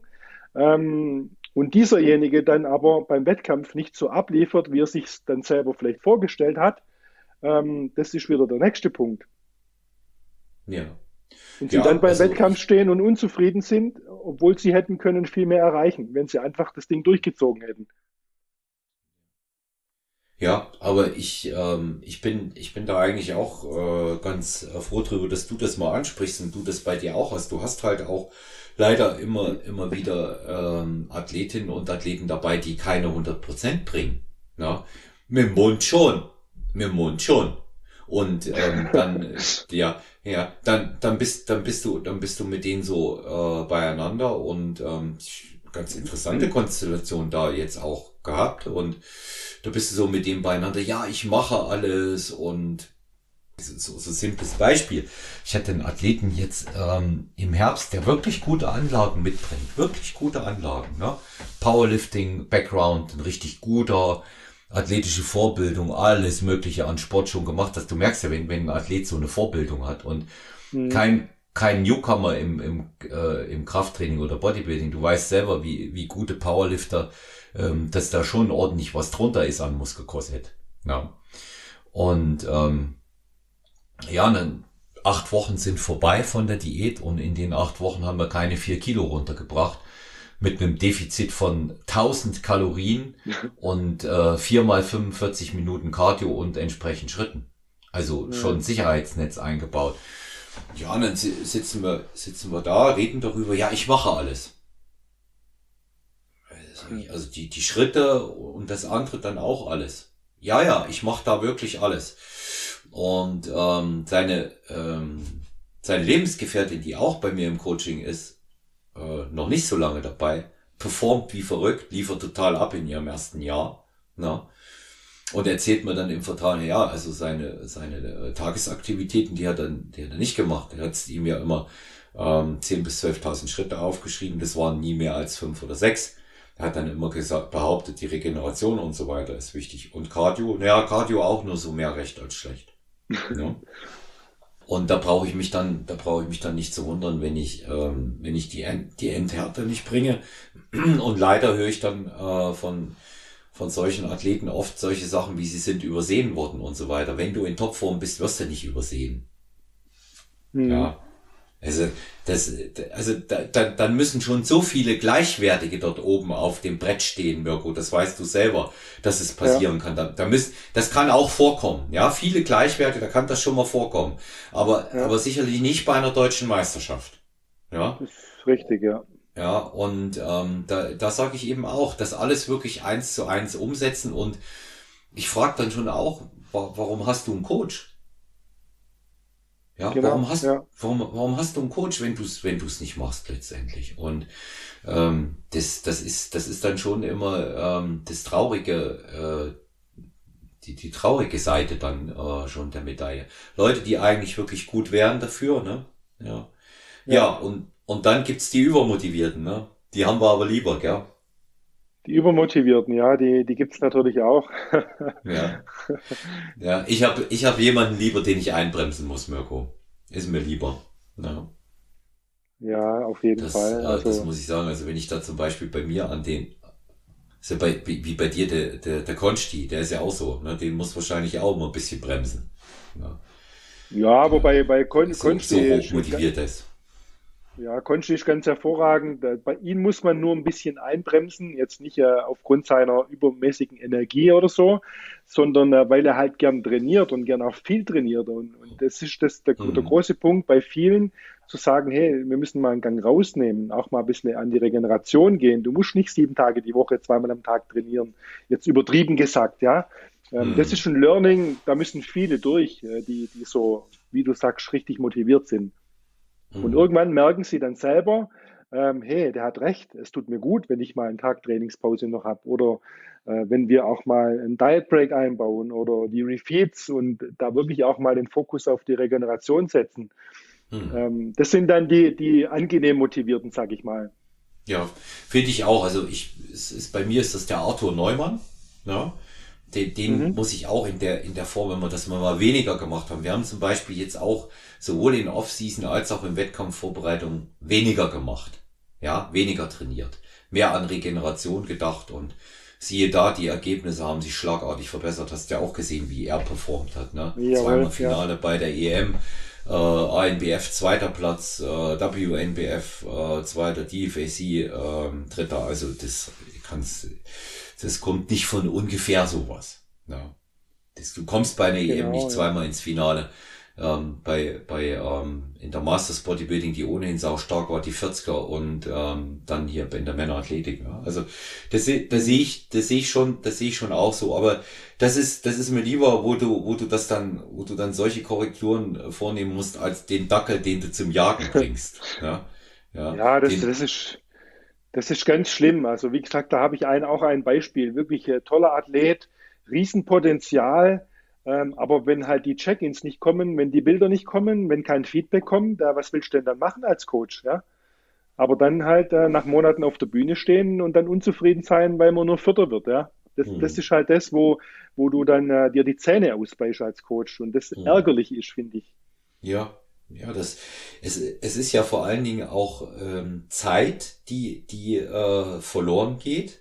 Ähm, und dieserjenige dann aber beim Wettkampf nicht so abliefert, wie er sich dann selber vielleicht vorgestellt hat, ähm, das ist wieder der nächste Punkt. Ja. Und sie ja, dann beim also Wettkampf stehen und unzufrieden sind, obwohl sie hätten können viel mehr erreichen, wenn sie einfach das Ding durchgezogen hätten. Ja, aber ich, ähm, ich, bin, ich bin da eigentlich auch äh, ganz äh, froh drüber, dass du das mal ansprichst und du das bei dir auch hast. Du hast halt auch leider immer, immer wieder ähm, Athletinnen und Athleten dabei, die keine 100 Prozent bringen. Ja? Mit dem Mund schon. Mit dem Mund schon. Und ähm, dann, ja, ja, dann, dann bist, dann bist du, dann bist du mit denen so äh, beieinander und ähm, ganz interessante Konstellation da jetzt auch gehabt und da bist du so mit dem beieinander, ja, ich mache alles und so, so simples Beispiel. Ich hatte einen Athleten jetzt ähm, im Herbst, der wirklich gute Anlagen mitbringt. Wirklich gute Anlagen. Ne? Powerlifting, Background, ein richtig guter, athletische Vorbildung, alles Mögliche an Sport schon gemacht hast. Du merkst ja, wenn, wenn ein Athlet so eine Vorbildung hat und mhm. kein kein Newcomer im, im, äh, im Krafttraining oder Bodybuilding. Du weißt selber, wie, wie gute Powerlifter, ähm, dass da schon ordentlich was drunter ist an Muskelkorsett. Ja. Und ähm, ja, dann acht Wochen sind vorbei von der Diät und in den acht Wochen haben wir keine vier Kilo runtergebracht mit einem Defizit von 1000 Kalorien und äh, viermal 45 Minuten Cardio und entsprechend Schritten. Also ja. schon Sicherheitsnetz eingebaut. Ja, und dann sitzen wir, sitzen wir da, reden darüber, ja, ich mache alles. Also die, die Schritte und das andere dann auch alles. Ja, ja, ich mache da wirklich alles. Und ähm, seine, ähm, seine Lebensgefährtin, die auch bei mir im Coaching ist, äh, noch nicht so lange dabei, performt wie verrückt, liefert total ab in ihrem ersten Jahr. Na? Und erzählt mir dann im Vertrag, ja, also seine, seine äh, Tagesaktivitäten, die hat er, die hat er nicht gemacht. Er hat ihm ja immer ähm, 10.000 bis 12.000 Schritte aufgeschrieben. Das waren nie mehr als fünf oder sechs. Er hat dann immer gesagt, behauptet, die Regeneration und so weiter ist wichtig. Und Cardio, naja, Cardio auch nur so mehr recht als schlecht. ja. Und da brauche ich mich dann, da brauche ich mich dann nicht zu wundern, wenn ich, ähm, wenn ich die, End, die Endhärte nicht bringe. Und leider höre ich dann äh, von, von solchen Athleten oft solche Sachen, wie sie sind übersehen worden und so weiter. Wenn du in Topform bist, wirst du nicht übersehen. Mhm. Ja. Also, das, also da, da, dann müssen schon so viele Gleichwertige dort oben auf dem Brett stehen, Mirko. Das weißt du selber, dass es passieren ja. kann. Da, da müssen, das kann auch vorkommen. Ja, viele Gleichwerte, da kann das schon mal vorkommen. Aber, ja. aber sicherlich nicht bei einer deutschen Meisterschaft. Ja. Das ist richtig, ja. Ja, und ähm, da, da sage ich eben auch, das alles wirklich eins zu eins umsetzen. Und ich frage dann schon auch, warum hast du einen Coach? Ja, genau, warum hast, ja. Warum, warum hast du einen Coach, wenn du es, wenn du es nicht machst letztendlich? Und ähm, das, das ist, das ist dann schon immer ähm, das traurige, äh, die, die traurige Seite dann äh, schon der Medaille. Leute, die eigentlich wirklich gut wären dafür, ne? Ja. Ja, ja und, und dann gibt's die Übermotivierten, ne? Die haben wir aber lieber, gell? Die Übermotivierten, ja, die, die gibt's natürlich auch. ja. ja, ich habe ich hab jemanden lieber, den ich einbremsen muss, Mirko. Ist mir lieber. Ja, ja auf jeden das, Fall. Also, das muss ich sagen. Also wenn ich da zum Beispiel bei mir an den, ist ja bei, wie, bei dir der, der, der Konsti, der ist ja auch so, ne? den muss wahrscheinlich auch immer ein bisschen bremsen. Ja, ja aber bei, bei Kon so, Konsti. So hoch motiviert ist. Ja, ist ganz hervorragend. Bei ihm muss man nur ein bisschen einbremsen, jetzt nicht äh, aufgrund seiner übermäßigen Energie oder so, sondern äh, weil er halt gern trainiert und gern auch viel trainiert. Und, und das ist das, der, mhm. der, große Punkt bei vielen, zu sagen, hey, wir müssen mal einen Gang rausnehmen, auch mal ein bisschen an die Regeneration gehen. Du musst nicht sieben Tage die Woche, zweimal am Tag trainieren. Jetzt übertrieben gesagt, ja. Ähm, mhm. Das ist ein Learning, da müssen viele durch, äh, die, die so, wie du sagst, richtig motiviert sind. Mhm. Und irgendwann merken sie dann selber, ähm, hey, der hat recht, es tut mir gut, wenn ich mal einen Tag Trainingspause noch habe oder äh, wenn wir auch mal einen Diet Break einbauen oder die Refeeds und da wirklich auch mal den Fokus auf die Regeneration setzen. Mhm. Ähm, das sind dann die, die angenehm motivierten, sag ich mal. Ja, finde ich auch. Also ich, es ist, bei mir ist das der Arthur Neumann. Ja. Den, den mhm. muss ich auch in der, in der Form, wenn wir das mal weniger gemacht haben. Wir haben zum Beispiel jetzt auch sowohl in Off-Season als auch in Wettkampfvorbereitung weniger gemacht. Ja, weniger trainiert. Mehr an Regeneration gedacht und siehe da, die Ergebnisse haben sich schlagartig verbessert. Hast ja auch gesehen, wie er performt hat. Ne? Jawohl, Zweimal Finale ja. bei der EM, äh, ANBF zweiter Platz, äh, WNBF äh, zweiter, DFAC äh, dritter. Also das kannst das kommt nicht von ungefähr sowas. Ja. Das, du kommst bei einer genau, EM nicht zweimal ins Finale. Ähm, bei, bei ähm, in der Masters Bodybuilding, die ohnehin sau stark war, die 40er und ähm, dann hier in der Männerathletik. Ja. Also das, das sehe ich, das sehe ich schon, das sehe ich schon auch so. Aber das ist, das ist mir lieber, wo du, wo du das dann, wo du dann solche Korrekturen äh, vornehmen musst, als den Dackel, den du zum Jagen bringst. Ja, ja, ja das, den, das ist das ist ganz schlimm. Also wie gesagt, da habe ich ein, auch ein Beispiel. Wirklich äh, toller Athlet, Riesenpotenzial. Ähm, aber wenn halt die Check-ins nicht kommen, wenn die Bilder nicht kommen, wenn kein Feedback kommt, da, was willst du denn dann machen als Coach? Ja? Aber dann halt äh, nach Monaten auf der Bühne stehen und dann unzufrieden sein, weil man nur Vierter wird. Ja? Das, mhm. das ist halt das, wo, wo du dann äh, dir die Zähne ausbeißt als Coach. Und das mhm. ärgerlich ist, finde ich. Ja, Ja, das, es, es ist ja vor allen Dingen auch ähm, Zeit, die, die äh, verloren geht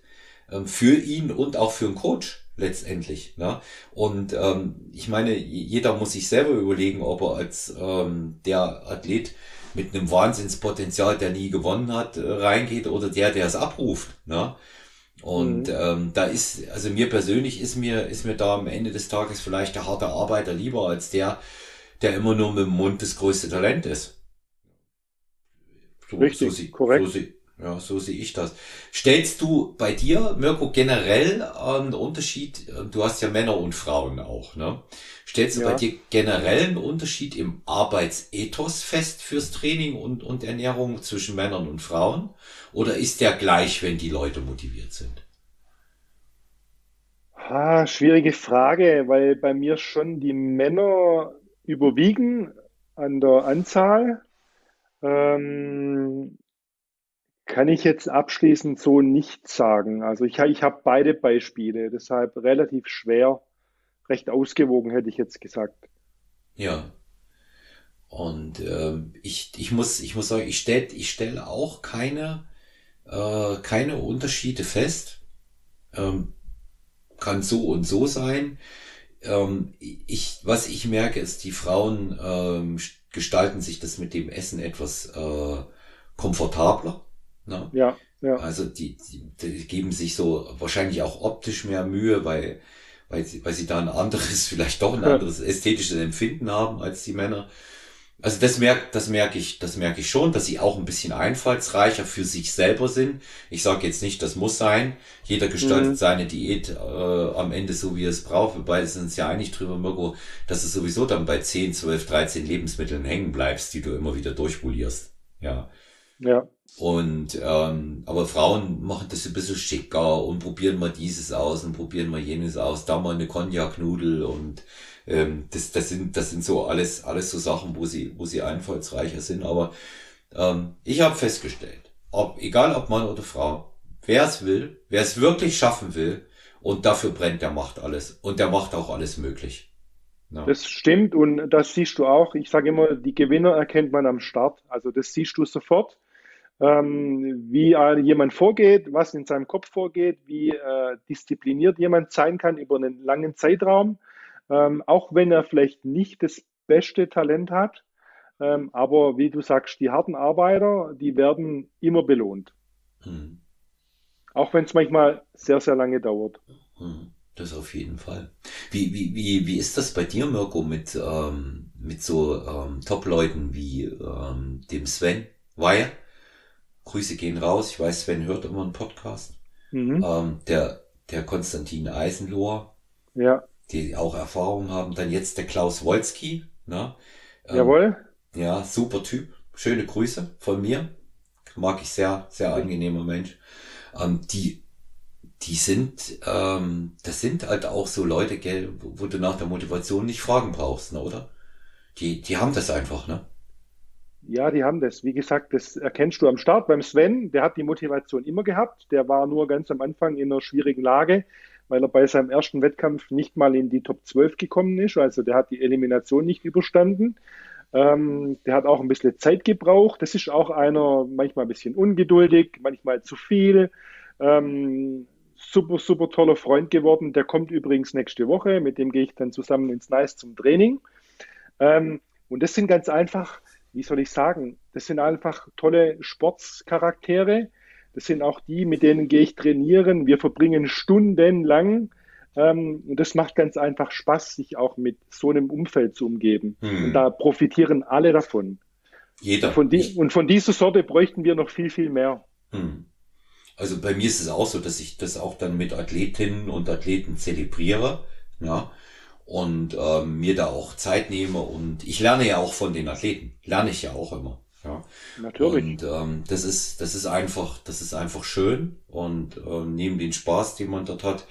ähm, für ihn und auch für einen Coach letztendlich. Ne? Und ähm, ich meine, jeder muss sich selber überlegen, ob er als ähm, der Athlet mit einem Wahnsinnspotenzial, der nie gewonnen hat, äh, reingeht oder der, der es abruft. Ne? Und mhm. ähm, da ist, also mir persönlich ist mir, ist mir da am Ende des Tages vielleicht der harte Arbeiter lieber als der, der immer nur mit dem Mund das größte Talent ist. So, Richtig, so, korrekt. So, ja, so sehe ich das. Stellst du bei dir, Mirko, generell einen Unterschied, du hast ja Männer und Frauen auch, ne? Stellst du ja. bei dir generell einen Unterschied im Arbeitsethos fest fürs Training und, und Ernährung zwischen Männern und Frauen? Oder ist der gleich, wenn die Leute motiviert sind? Ah, schwierige Frage, weil bei mir schon die Männer überwiegen an der Anzahl. Ähm, kann ich jetzt abschließend so nicht sagen. Also ich, ich habe beide Beispiele, deshalb relativ schwer, recht ausgewogen hätte ich jetzt gesagt. Ja. Und ähm, ich, ich, muss, ich muss sagen, ich stelle ich stell auch keine, äh, keine Unterschiede fest. Ähm, kann so und so sein. Ähm, ich, was ich merke, ist, die Frauen ähm, gestalten sich das mit dem Essen etwas äh, komfortabler. Ne? Ja, ja. Also die, die, die geben sich so wahrscheinlich auch optisch mehr Mühe, weil, weil, sie, weil sie da ein anderes, vielleicht doch ein anderes ästhetisches Empfinden haben als die Männer. Also das merkt, das merke ich, das merke ich schon, dass sie auch ein bisschen einfallsreicher für sich selber sind. Ich sage jetzt nicht, das muss sein. Jeder gestaltet mhm. seine Diät äh, am Ende so, wie er es braucht. Wir beide sind uns ja einig drüber, Mirko, dass du sowieso dann bei 10, 12, 13 Lebensmitteln hängen bleibst, die du immer wieder durchpolierst. Ja. Ja. Und ähm, aber Frauen machen das ein bisschen schicker und probieren mal dieses aus und probieren mal jenes aus, da mal eine Cognac-Nudel und ähm, das, das sind das sind so alles alles so Sachen, wo sie wo sie einfallsreicher sind. Aber ähm, ich habe festgestellt, ob egal ob Mann oder Frau, wer es will, wer es wirklich schaffen will und dafür brennt, der macht alles und der macht auch alles möglich. Ja. Das stimmt und das siehst du auch. Ich sage immer, die Gewinner erkennt man am Start. Also das siehst du sofort ähm, wie jemand vorgeht, was in seinem Kopf vorgeht, wie äh, diszipliniert jemand sein kann über einen langen Zeitraum, ähm, auch wenn er vielleicht nicht das beste Talent hat. Ähm, aber wie du sagst, die harten Arbeiter, die werden immer belohnt. Hm. Auch wenn es manchmal sehr, sehr lange dauert. Hm. Das auf jeden Fall. Wie, wie, wie, wie ist das bei dir, Mirko, mit, ähm, mit so ähm, Top-Leuten wie ähm, dem Sven Weihe? Grüße gehen raus. Ich weiß, Sven hört immer einen Podcast. Mhm. Ähm, der, der Konstantin Eisenlohr. Ja. Die auch Erfahrung haben. Dann jetzt der Klaus Wolski. Ne? Ähm, Jawohl. Ja, super Typ. Schöne Grüße von mir. Mag ich sehr, sehr angenehmer Mensch. Ähm, die, die sind, ähm, das sind halt auch so Leute, gell, wo, wo du nach der Motivation nicht fragen brauchst, ne, oder? Die, die haben das einfach, ne? Ja, die haben das. Wie gesagt, das erkennst du am Start. Beim Sven, der hat die Motivation immer gehabt. Der war nur ganz am Anfang in einer schwierigen Lage, weil er bei seinem ersten Wettkampf nicht mal in die Top 12 gekommen ist. Also der hat die Elimination nicht überstanden. Ähm, der hat auch ein bisschen Zeit gebraucht. Das ist auch einer manchmal ein bisschen ungeduldig, manchmal zu viel. Ähm, super, super toller Freund geworden. Der kommt übrigens nächste Woche. Mit dem gehe ich dann zusammen ins Nice zum Training. Ähm, und das sind ganz einfach wie soll ich sagen, das sind einfach tolle Sportscharaktere. Das sind auch die, mit denen gehe ich trainieren. Wir verbringen stundenlang. Ähm, und das macht ganz einfach Spaß, sich auch mit so einem Umfeld zu umgeben. Hm. Und da profitieren alle davon. Jeder. Von die, und von dieser Sorte bräuchten wir noch viel, viel mehr. Hm. Also bei mir ist es auch so, dass ich das auch dann mit Athletinnen und Athleten zelebriere. Ja, und ähm, mir da auch Zeit nehme und ich lerne ja auch von den Athleten, lerne ich ja auch immer. Ja. Natürlich. Und ähm, das ist das ist einfach das ist einfach schön und äh, neben den Spaß, den man dort hat,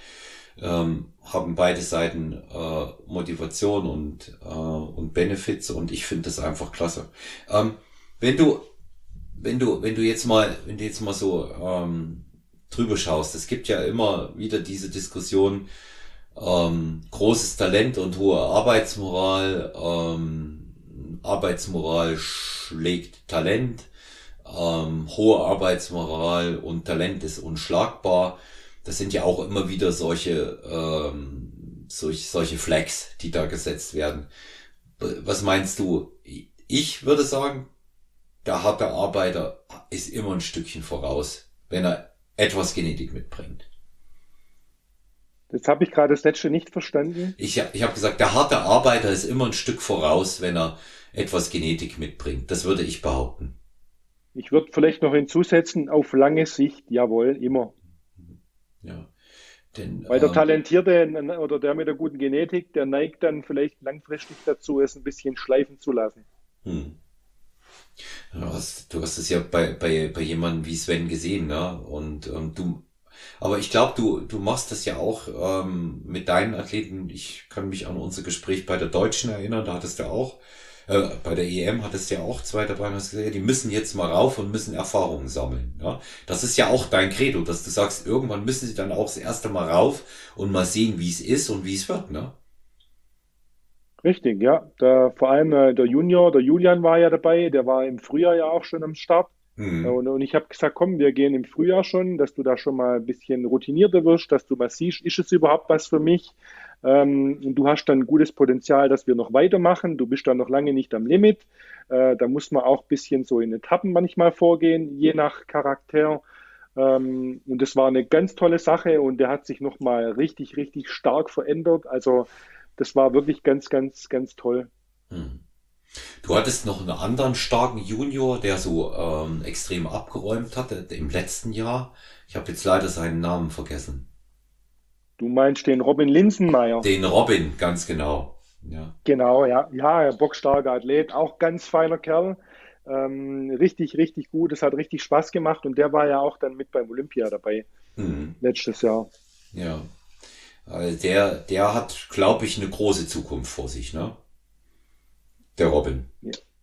ähm, haben beide Seiten äh, Motivation und äh, und Benefits und ich finde das einfach klasse. Ähm, wenn du wenn du wenn du jetzt mal wenn du jetzt mal so ähm, drüber schaust, es gibt ja immer wieder diese Diskussion ähm, großes Talent und hohe Arbeitsmoral ähm, ähm, Arbeitsmoral schlägt Talent, ähm, hohe Arbeitsmoral und Talent ist unschlagbar. Das sind ja auch immer wieder solche, ähm, solch, solche Flags, die da gesetzt werden. Was meinst du? Ich würde sagen, der harte Arbeiter ist immer ein Stückchen voraus, wenn er etwas Genetik mitbringt. Das habe ich gerade das letzte nicht verstanden. Ich, ich habe gesagt, der harte Arbeiter ist immer ein Stück voraus, wenn er etwas Genetik mitbringt. Das würde ich behaupten. Ich würde vielleicht noch hinzusetzen, auf lange Sicht, jawohl, immer. Ja. Denn, Weil der ähm, Talentierte oder der mit der guten Genetik, der neigt dann vielleicht langfristig dazu, es ein bisschen schleifen zu lassen. Hm. Du hast, du hast es ja bei, bei, bei jemandem wie Sven gesehen, ne? Und ähm, du, aber ich glaube, du, du machst das ja auch ähm, mit deinen Athleten. Ich kann mich an unser Gespräch bei der Deutschen erinnern, da hattest du auch, äh, bei der EM hattest du ja auch zwei dabei hast gesagt, die müssen jetzt mal rauf und müssen Erfahrungen sammeln. Ja? Das ist ja auch dein Credo, dass du sagst, irgendwann müssen sie dann auch das erste Mal rauf und mal sehen, wie es ist und wie es wird, ne? Richtig, ja. Da, vor allem äh, der Junior, der Julian war ja dabei, der war im Frühjahr ja auch schon am Start. Mhm. Und, und, ich habe gesagt, komm, wir gehen im Frühjahr schon, dass du da schon mal ein bisschen routinierter wirst, dass du mal siehst, ist es überhaupt was für mich? Ähm, und du hast dann gutes Potenzial, dass wir noch weitermachen. Du bist dann noch lange nicht am Limit. Äh, da muss man auch ein bisschen so in Etappen manchmal vorgehen, je nach Charakter. Ähm, und das war eine ganz tolle Sache und der hat sich nochmal richtig, richtig stark verändert. Also das war wirklich ganz, ganz, ganz toll. Hm. Du hattest noch einen anderen starken Junior, der so ähm, extrem abgeräumt hatte im letzten Jahr. Ich habe jetzt leider seinen Namen vergessen. Du meinst den Robin Linsenmeier? Den Robin, ganz genau. Ja. Genau, ja. Ja, bockstarker Athlet, auch ganz feiner Kerl. Ähm, richtig, richtig gut. Es hat richtig Spaß gemacht und der war ja auch dann mit beim Olympia dabei. Mhm. Letztes Jahr. Ja. Also der, der hat, glaube ich, eine große Zukunft vor sich, ne? Der Robin.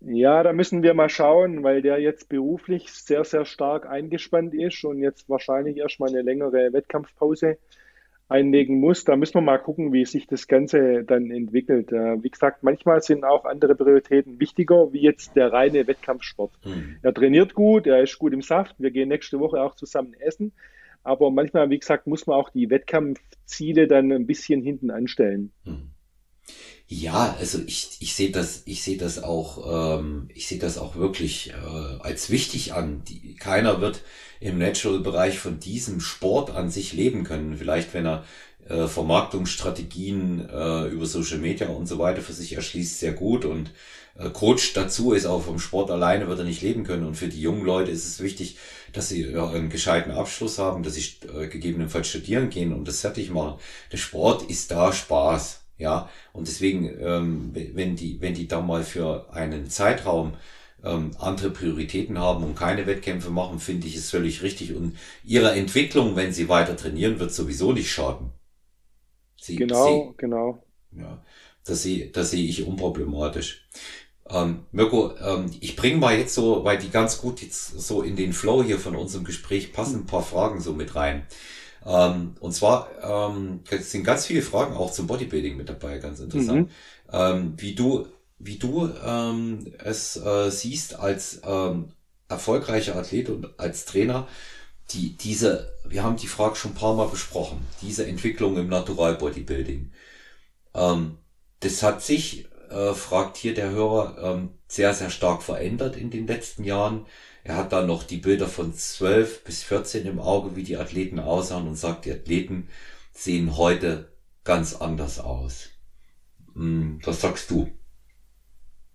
Ja, da müssen wir mal schauen, weil der jetzt beruflich sehr, sehr stark eingespannt ist und jetzt wahrscheinlich erstmal eine längere Wettkampfpause einlegen muss. Da müssen wir mal gucken, wie sich das Ganze dann entwickelt. Äh, wie gesagt, manchmal sind auch andere Prioritäten wichtiger, wie jetzt der reine Wettkampfsport. Hm. Er trainiert gut, er ist gut im Saft. Wir gehen nächste Woche auch zusammen essen. Aber manchmal, wie gesagt, muss man auch die Wettkampfziele dann ein bisschen hinten anstellen. Hm. Ja, also ich, ich sehe das, ich sehe das auch, ähm, ich sehe das auch wirklich äh, als wichtig an. Die, keiner wird im Natural-Bereich von diesem Sport an sich leben können. Vielleicht, wenn er äh, Vermarktungsstrategien äh, über Social Media und so weiter für sich erschließt, sehr gut und äh, Coach dazu ist, auch vom Sport alleine wird er nicht leben können. Und für die jungen Leute ist es wichtig, dass sie ja, einen gescheiten Abschluss haben, dass sie äh, gegebenenfalls studieren gehen und das fertig machen. Der Sport ist da Spaß. Ja, und deswegen, ähm, wenn die, wenn die da mal für einen Zeitraum ähm, andere Prioritäten haben und keine Wettkämpfe machen, finde ich es völlig richtig. Und ihrer Entwicklung, wenn sie weiter trainieren, wird sowieso nicht schaden. Sie, genau, sie, genau. Ja, das sehe, das sehe ich unproblematisch. Ähm, Mirko, ähm, ich bringe mal jetzt so, weil die ganz gut jetzt so in den Flow hier von unserem Gespräch passen, ein paar Fragen so mit rein. Ähm, und zwar ähm, sind ganz viele Fragen auch zum Bodybuilding mit dabei, ganz interessant. Mhm. Ähm, wie du, wie du ähm, es äh, siehst als ähm, erfolgreicher Athlet und als Trainer, die, diese, wir haben die Frage schon ein paar Mal besprochen, diese Entwicklung im Natural Bodybuilding. Ähm, das hat sich äh, fragt hier der Hörer, ähm, sehr, sehr stark verändert in den letzten Jahren. Er hat dann noch die Bilder von 12 bis 14 im Auge, wie die Athleten aussahen und sagt, die Athleten sehen heute ganz anders aus. Hm, was sagst du?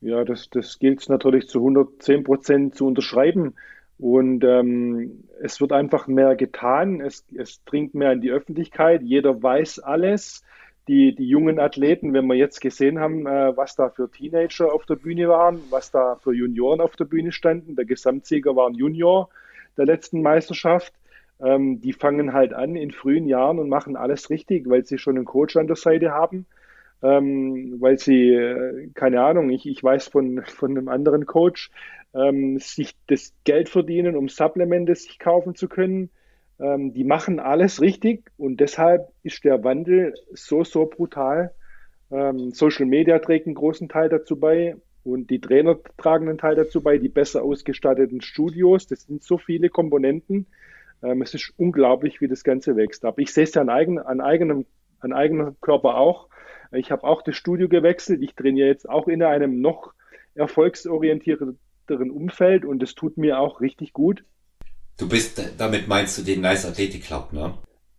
Ja, das, das gilt natürlich zu 110 Prozent zu unterschreiben. Und ähm, es wird einfach mehr getan, es, es dringt mehr in die Öffentlichkeit, jeder weiß alles die, die jungen Athleten, wenn wir jetzt gesehen haben, äh, was da für Teenager auf der Bühne waren, was da für Junioren auf der Bühne standen, der Gesamtsieger war ein Junior der letzten Meisterschaft, ähm, die fangen halt an in frühen Jahren und machen alles richtig, weil sie schon einen Coach an der Seite haben, ähm, weil sie, äh, keine Ahnung, ich, ich weiß von, von einem anderen Coach, ähm, sich das Geld verdienen, um Supplemente sich kaufen zu können ähm, die machen alles richtig und deshalb ist der Wandel so, so brutal. Ähm, Social Media trägt einen großen Teil dazu bei und die Trainer tragen einen Teil dazu bei, die besser ausgestatteten Studios. Das sind so viele Komponenten. Ähm, es ist unglaublich, wie das Ganze wächst. Aber ich sehe es ja an, eigen, an, eigenem, an eigenem Körper auch. Ich habe auch das Studio gewechselt. Ich trainiere jetzt auch in einem noch erfolgsorientierteren Umfeld und es tut mir auch richtig gut. Du bist, damit meinst du den Nice Athletic Club, ne?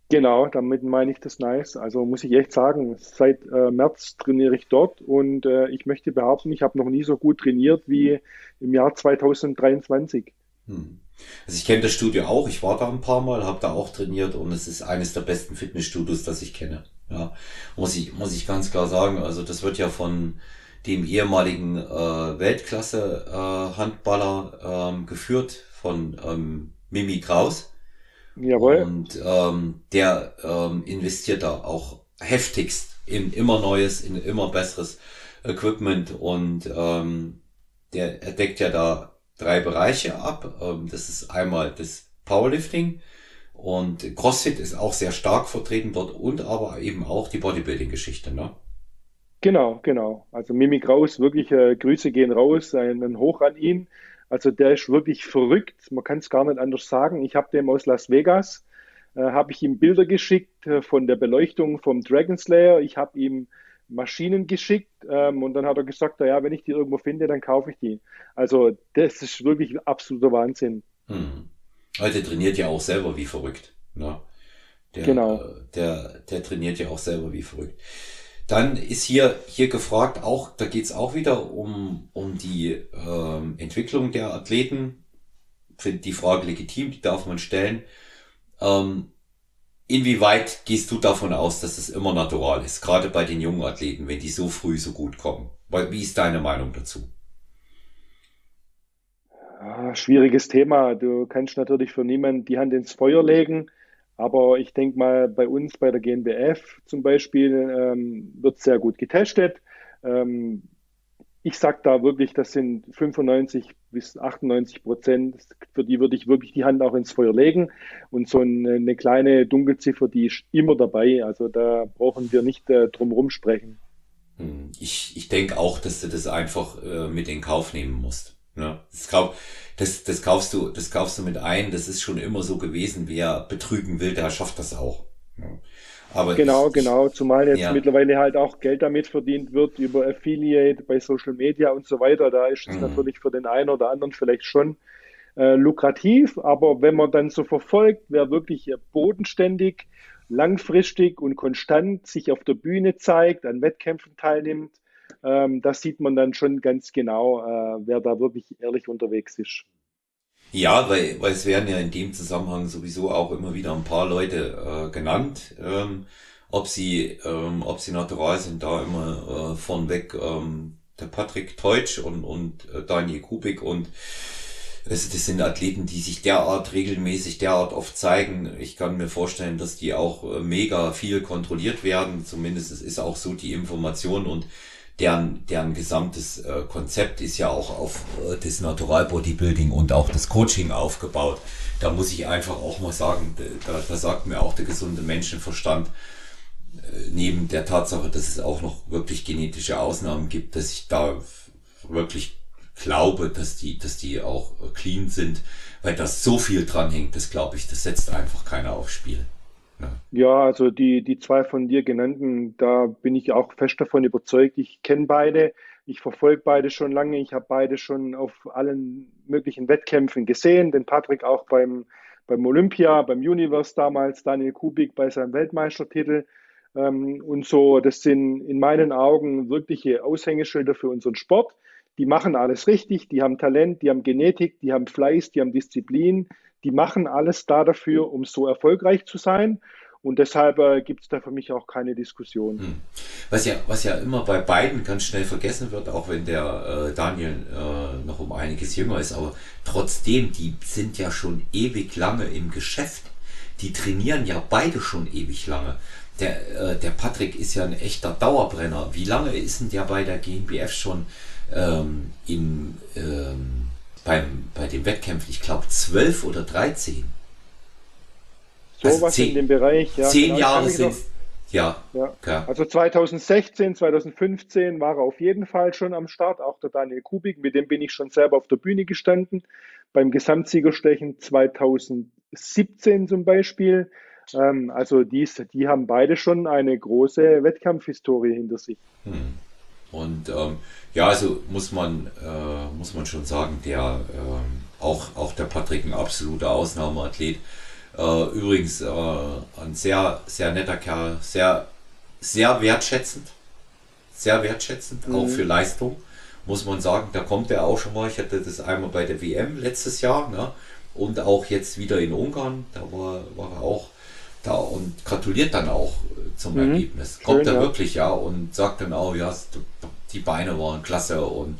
Genau, damit meine ich das Nice. Also muss ich echt sagen, seit äh, März trainiere ich dort und äh, ich möchte behaupten, ich habe noch nie so gut trainiert wie im Jahr 2023. Hm. Also ich kenne das Studio auch, ich war da ein paar Mal, habe da auch trainiert und es ist eines der besten Fitnessstudios, das ich kenne. Ja, muss ich, muss ich ganz klar sagen. Also das wird ja von dem ehemaligen äh, Weltklasse-Handballer äh, ähm, geführt, von ähm, Mimi Kraus. Jawohl. Und ähm, der ähm, investiert da auch heftigst in immer neues, in immer besseres Equipment und ähm, der deckt ja da drei Bereiche ab. Ähm, das ist einmal das Powerlifting und CrossFit ist auch sehr stark vertreten dort und aber eben auch die Bodybuilding-Geschichte, ne? Genau, genau. Also Mimi Kraus, wirklich äh, Grüße gehen raus, einen Hoch an ihn. Also der ist wirklich verrückt, man kann es gar nicht anders sagen. Ich habe dem aus Las Vegas, äh, habe ich ihm Bilder geschickt äh, von der Beleuchtung vom Dragon Slayer. Ich habe ihm Maschinen geschickt ähm, und dann hat er gesagt, ja, wenn ich die irgendwo finde, dann kaufe ich die. Also das ist wirklich absoluter Wahnsinn. Hm. Heute trainiert ja auch selber wie verrückt. Ne? Der, genau. Äh, der, der trainiert ja auch selber wie verrückt. Dann ist hier, hier gefragt, auch, da geht es auch wieder um, um die ähm, Entwicklung der Athleten. Finde die Frage legitim, die darf man stellen. Ähm, inwieweit gehst du davon aus, dass es immer natural ist, gerade bei den jungen Athleten, wenn die so früh so gut kommen? Wie ist deine Meinung dazu? Ja, schwieriges Thema. Du kannst natürlich für niemanden die Hand ins Feuer legen. Aber ich denke mal, bei uns, bei der GNBF zum Beispiel, ähm, wird sehr gut getestet. Ähm, ich sage da wirklich, das sind 95 bis 98 Prozent, für die würde ich wirklich die Hand auch ins Feuer legen. Und so eine, eine kleine Dunkelziffer, die ist immer dabei. Also da brauchen wir nicht äh, drum herum sprechen. Hm, ich, ich denke auch, dass du das einfach äh, mit in Kauf nehmen musst. Ja, das, kauf, das, das kaufst du, das kaufst du mit ein. Das ist schon immer so gewesen. Wer betrügen will, der schafft das auch. Ja. Aber genau, ich, genau. Zumal jetzt ja. mittlerweile halt auch Geld damit verdient wird über Affiliate bei Social Media und so weiter. Da ist es mhm. natürlich für den einen oder anderen vielleicht schon äh, lukrativ. Aber wenn man dann so verfolgt, wer wirklich bodenständig, langfristig und konstant sich auf der Bühne zeigt, an Wettkämpfen teilnimmt, ähm, das sieht man dann schon ganz genau, äh, wer da wirklich ehrlich unterwegs ist. Ja, weil, weil es werden ja in dem Zusammenhang sowieso auch immer wieder ein paar Leute äh, genannt, ähm, ob sie, ähm, ob sie natural sind, da immer äh, vornweg ähm, der Patrick Teutsch und, und äh, Daniel Kubik und also das sind Athleten, die sich derart regelmäßig, derart oft zeigen. Ich kann mir vorstellen, dass die auch äh, mega viel kontrolliert werden. Zumindest es ist auch so die Information und deren, deren gesamtes äh, Konzept ist ja auch auf äh, das Natural Bodybuilding und auch das Coaching aufgebaut. Da muss ich einfach auch mal sagen, da, da sagt mir auch der gesunde Menschenverstand, äh, neben der Tatsache, dass es auch noch wirklich genetische Ausnahmen gibt, dass ich da wirklich glaube, dass die, dass die auch äh, clean sind, weil das so viel dran hängt, das glaube ich, das setzt einfach keiner aufs Spiel. Ja, also die, die zwei von dir genannten, da bin ich auch fest davon überzeugt. Ich kenne beide, ich verfolge beide schon lange, ich habe beide schon auf allen möglichen Wettkämpfen gesehen, den Patrick auch beim, beim Olympia, beim Universe damals, Daniel Kubik bei seinem Weltmeistertitel. Ähm, und so, das sind in meinen Augen wirkliche Aushängeschilder für unseren Sport. Die machen alles richtig, die haben Talent, die haben Genetik, die haben Fleiß, die haben Disziplin, die machen alles da dafür, um so erfolgreich zu sein. Und deshalb äh, gibt es da für mich auch keine Diskussion. Hm. Was ja, was ja immer bei beiden ganz schnell vergessen wird, auch wenn der äh, Daniel äh, noch um einiges jünger ist, aber trotzdem, die sind ja schon ewig lange im Geschäft. Die trainieren ja beide schon ewig lange. Der, äh, der Patrick ist ja ein echter Dauerbrenner. Wie lange ist denn der bei der GmbF schon ähm, im ähm, beim, bei den Wettkämpfen, ich glaube, 12 oder 13. So also was zehn, in dem Bereich, ja. Zehn genau, Jahre sind Ja. ja. Okay. Also 2016, 2015 war er auf jeden Fall schon am Start, auch der Daniel Kubik, mit dem bin ich schon selber auf der Bühne gestanden. Beim Gesamtsiegerstechen 2017 zum Beispiel. Ähm, also die, die haben beide schon eine große Wettkampfhistorie hinter sich. Hm. Und ähm, ja, also muss man, äh, muss man schon sagen, der ähm, auch, auch der Patrick ein absoluter Ausnahmeathlet. Äh, übrigens äh, ein sehr, sehr netter Kerl, sehr, sehr wertschätzend. Sehr wertschätzend, mhm. auch für Leistung, muss man sagen. Da kommt er auch schon mal. Ich hatte das einmal bei der WM letztes Jahr ne? und auch jetzt wieder in Ungarn. Da war, war er auch da und gratuliert dann auch äh, zum mhm. Ergebnis. Kommt Schön, er ja. wirklich, ja, und sagt dann auch, ja, die Beine waren klasse und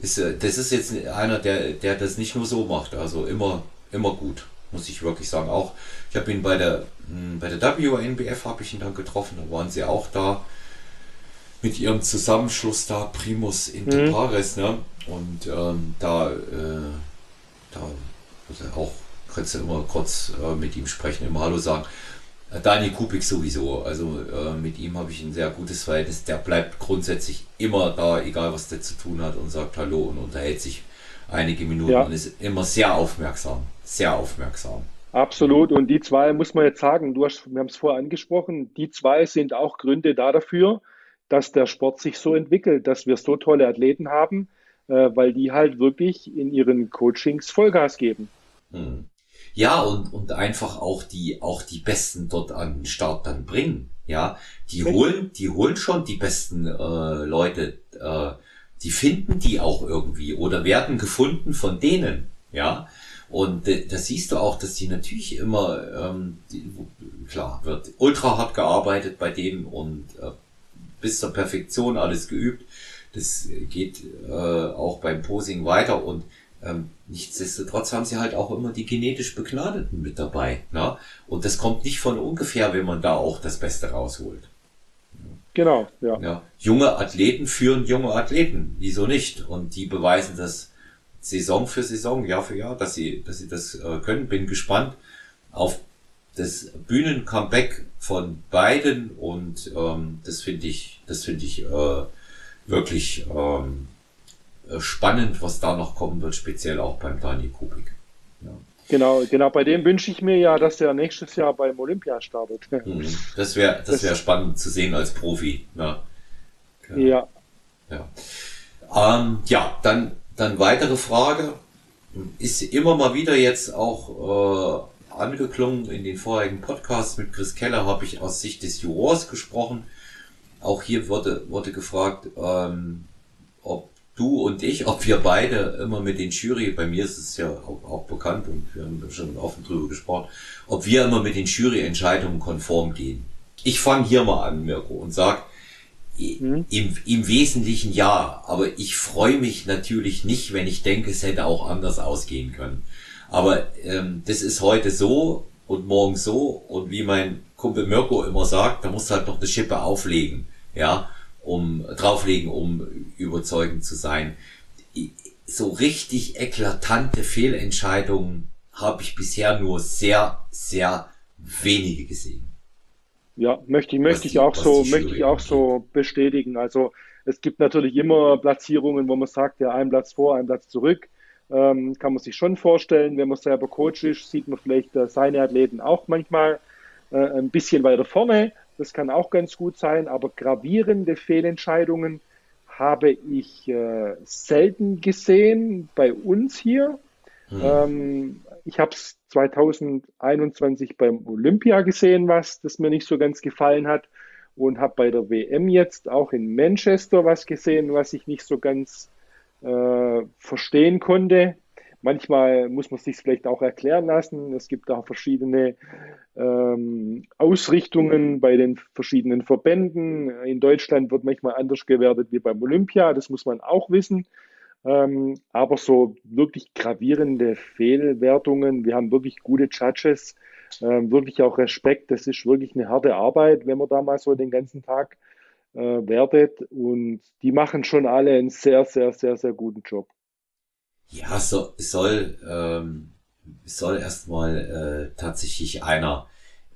ist, äh, das ist jetzt einer, der, der das nicht nur so macht, also immer, immer gut, muss ich wirklich sagen. Auch, ich habe ihn bei der, hm, bei der WNBF habe ich ihn dann getroffen, da waren sie auch da mit ihrem Zusammenschluss da, Primus Inter mhm. Pares, ne? Und ähm, da, äh, da also auch kannst du immer kurz äh, mit ihm sprechen, immer Hallo sagen. Daniel Kubik sowieso. Also äh, mit ihm habe ich ein sehr gutes Verhältnis. Der bleibt grundsätzlich immer da, egal was der zu tun hat und sagt Hallo und unterhält sich einige Minuten ja. und ist immer sehr aufmerksam. Sehr aufmerksam. Absolut. Und die zwei muss man jetzt sagen, du hast, wir haben es vorher angesprochen, die zwei sind auch Gründe da dafür, dass der Sport sich so entwickelt, dass wir so tolle Athleten haben, äh, weil die halt wirklich in ihren Coachings Vollgas geben. Hm. Ja, und, und einfach auch die, auch die Besten dort an den Start dann bringen. Ja, die holen, die holen schon die besten äh, Leute, äh, die finden die auch irgendwie oder werden gefunden von denen. Ja, und äh, da siehst du auch, dass die natürlich immer, ähm, die, klar, wird ultra hart gearbeitet bei denen und äh, bis zur Perfektion alles geübt. Das geht äh, auch beim Posing weiter und ähm, nichtsdestotrotz haben sie halt auch immer die genetisch Begnadeten mit dabei. Ne? Und das kommt nicht von ungefähr, wenn man da auch das Beste rausholt. Genau, ja. ja. Junge Athleten führen junge Athleten. Wieso nicht? Und die beweisen das Saison für Saison, Jahr für Jahr, dass sie, dass sie das äh, können. Bin gespannt auf das Bühnen-Comeback von beiden und ähm, das finde ich, das finde ich äh, wirklich ähm, äh, spannend, was da noch kommen wird, speziell auch beim Daniel Kubik. Ja. Genau, genau, bei dem wünsche ich mir ja, dass er nächstes Jahr beim Olympia startet. Mhm. Das wäre das wär spannend zu sehen als Profi. Ja. Ja. Ja, ähm, ja dann, dann weitere Frage. Ist immer mal wieder jetzt auch äh, angeklungen in den vorherigen Podcasts mit Chris Keller, habe ich aus Sicht des Jurors gesprochen. Auch hier wurde, wurde gefragt, ähm, ob du und ich, ob wir beide immer mit den Jury, bei mir ist es ja auch, auch bekannt und wir haben schon offen drüber gesprochen, ob wir immer mit den Juryentscheidungen konform gehen. Ich fange hier mal an, Mirko, und sag, mhm. im, im Wesentlichen ja, aber ich freue mich natürlich nicht, wenn ich denke, es hätte auch anders ausgehen können. Aber ähm, das ist heute so und morgen so und wie mein Kumpel Mirko immer sagt, da musst du halt noch eine Schippe auflegen. Ja, um drauflegen, um überzeugend zu sein. So richtig eklatante Fehlentscheidungen habe ich bisher nur sehr, sehr wenige gesehen. Ja, möchte ich, möchte ich auch so, möchte ich auch so bestätigen. Also es gibt natürlich immer Platzierungen, wo man sagt, ja, ein Platz vor, ein Platz zurück. Ähm, kann man sich schon vorstellen, wenn man selber Coach ist, sieht man vielleicht äh, seine Athleten auch manchmal äh, ein bisschen weiter vorne. Das kann auch ganz gut sein, aber gravierende Fehlentscheidungen habe ich äh, selten gesehen bei uns hier. Mhm. Ähm, ich habe es 2021 beim Olympia gesehen, was das mir nicht so ganz gefallen hat und habe bei der WM jetzt auch in Manchester was gesehen, was ich nicht so ganz äh, verstehen konnte. Manchmal muss man sich vielleicht auch erklären lassen. Es gibt auch verschiedene ähm, Ausrichtungen bei den verschiedenen Verbänden. In Deutschland wird manchmal anders gewertet wie beim Olympia. Das muss man auch wissen. Ähm, aber so wirklich gravierende Fehlwertungen. Wir haben wirklich gute Judges, ähm, wirklich auch Respekt. Das ist wirklich eine harte Arbeit, wenn man da mal so den ganzen Tag äh, wertet. Und die machen schon alle einen sehr, sehr, sehr, sehr guten Job. Ja, so, soll, ähm, soll erstmal äh, tatsächlich einer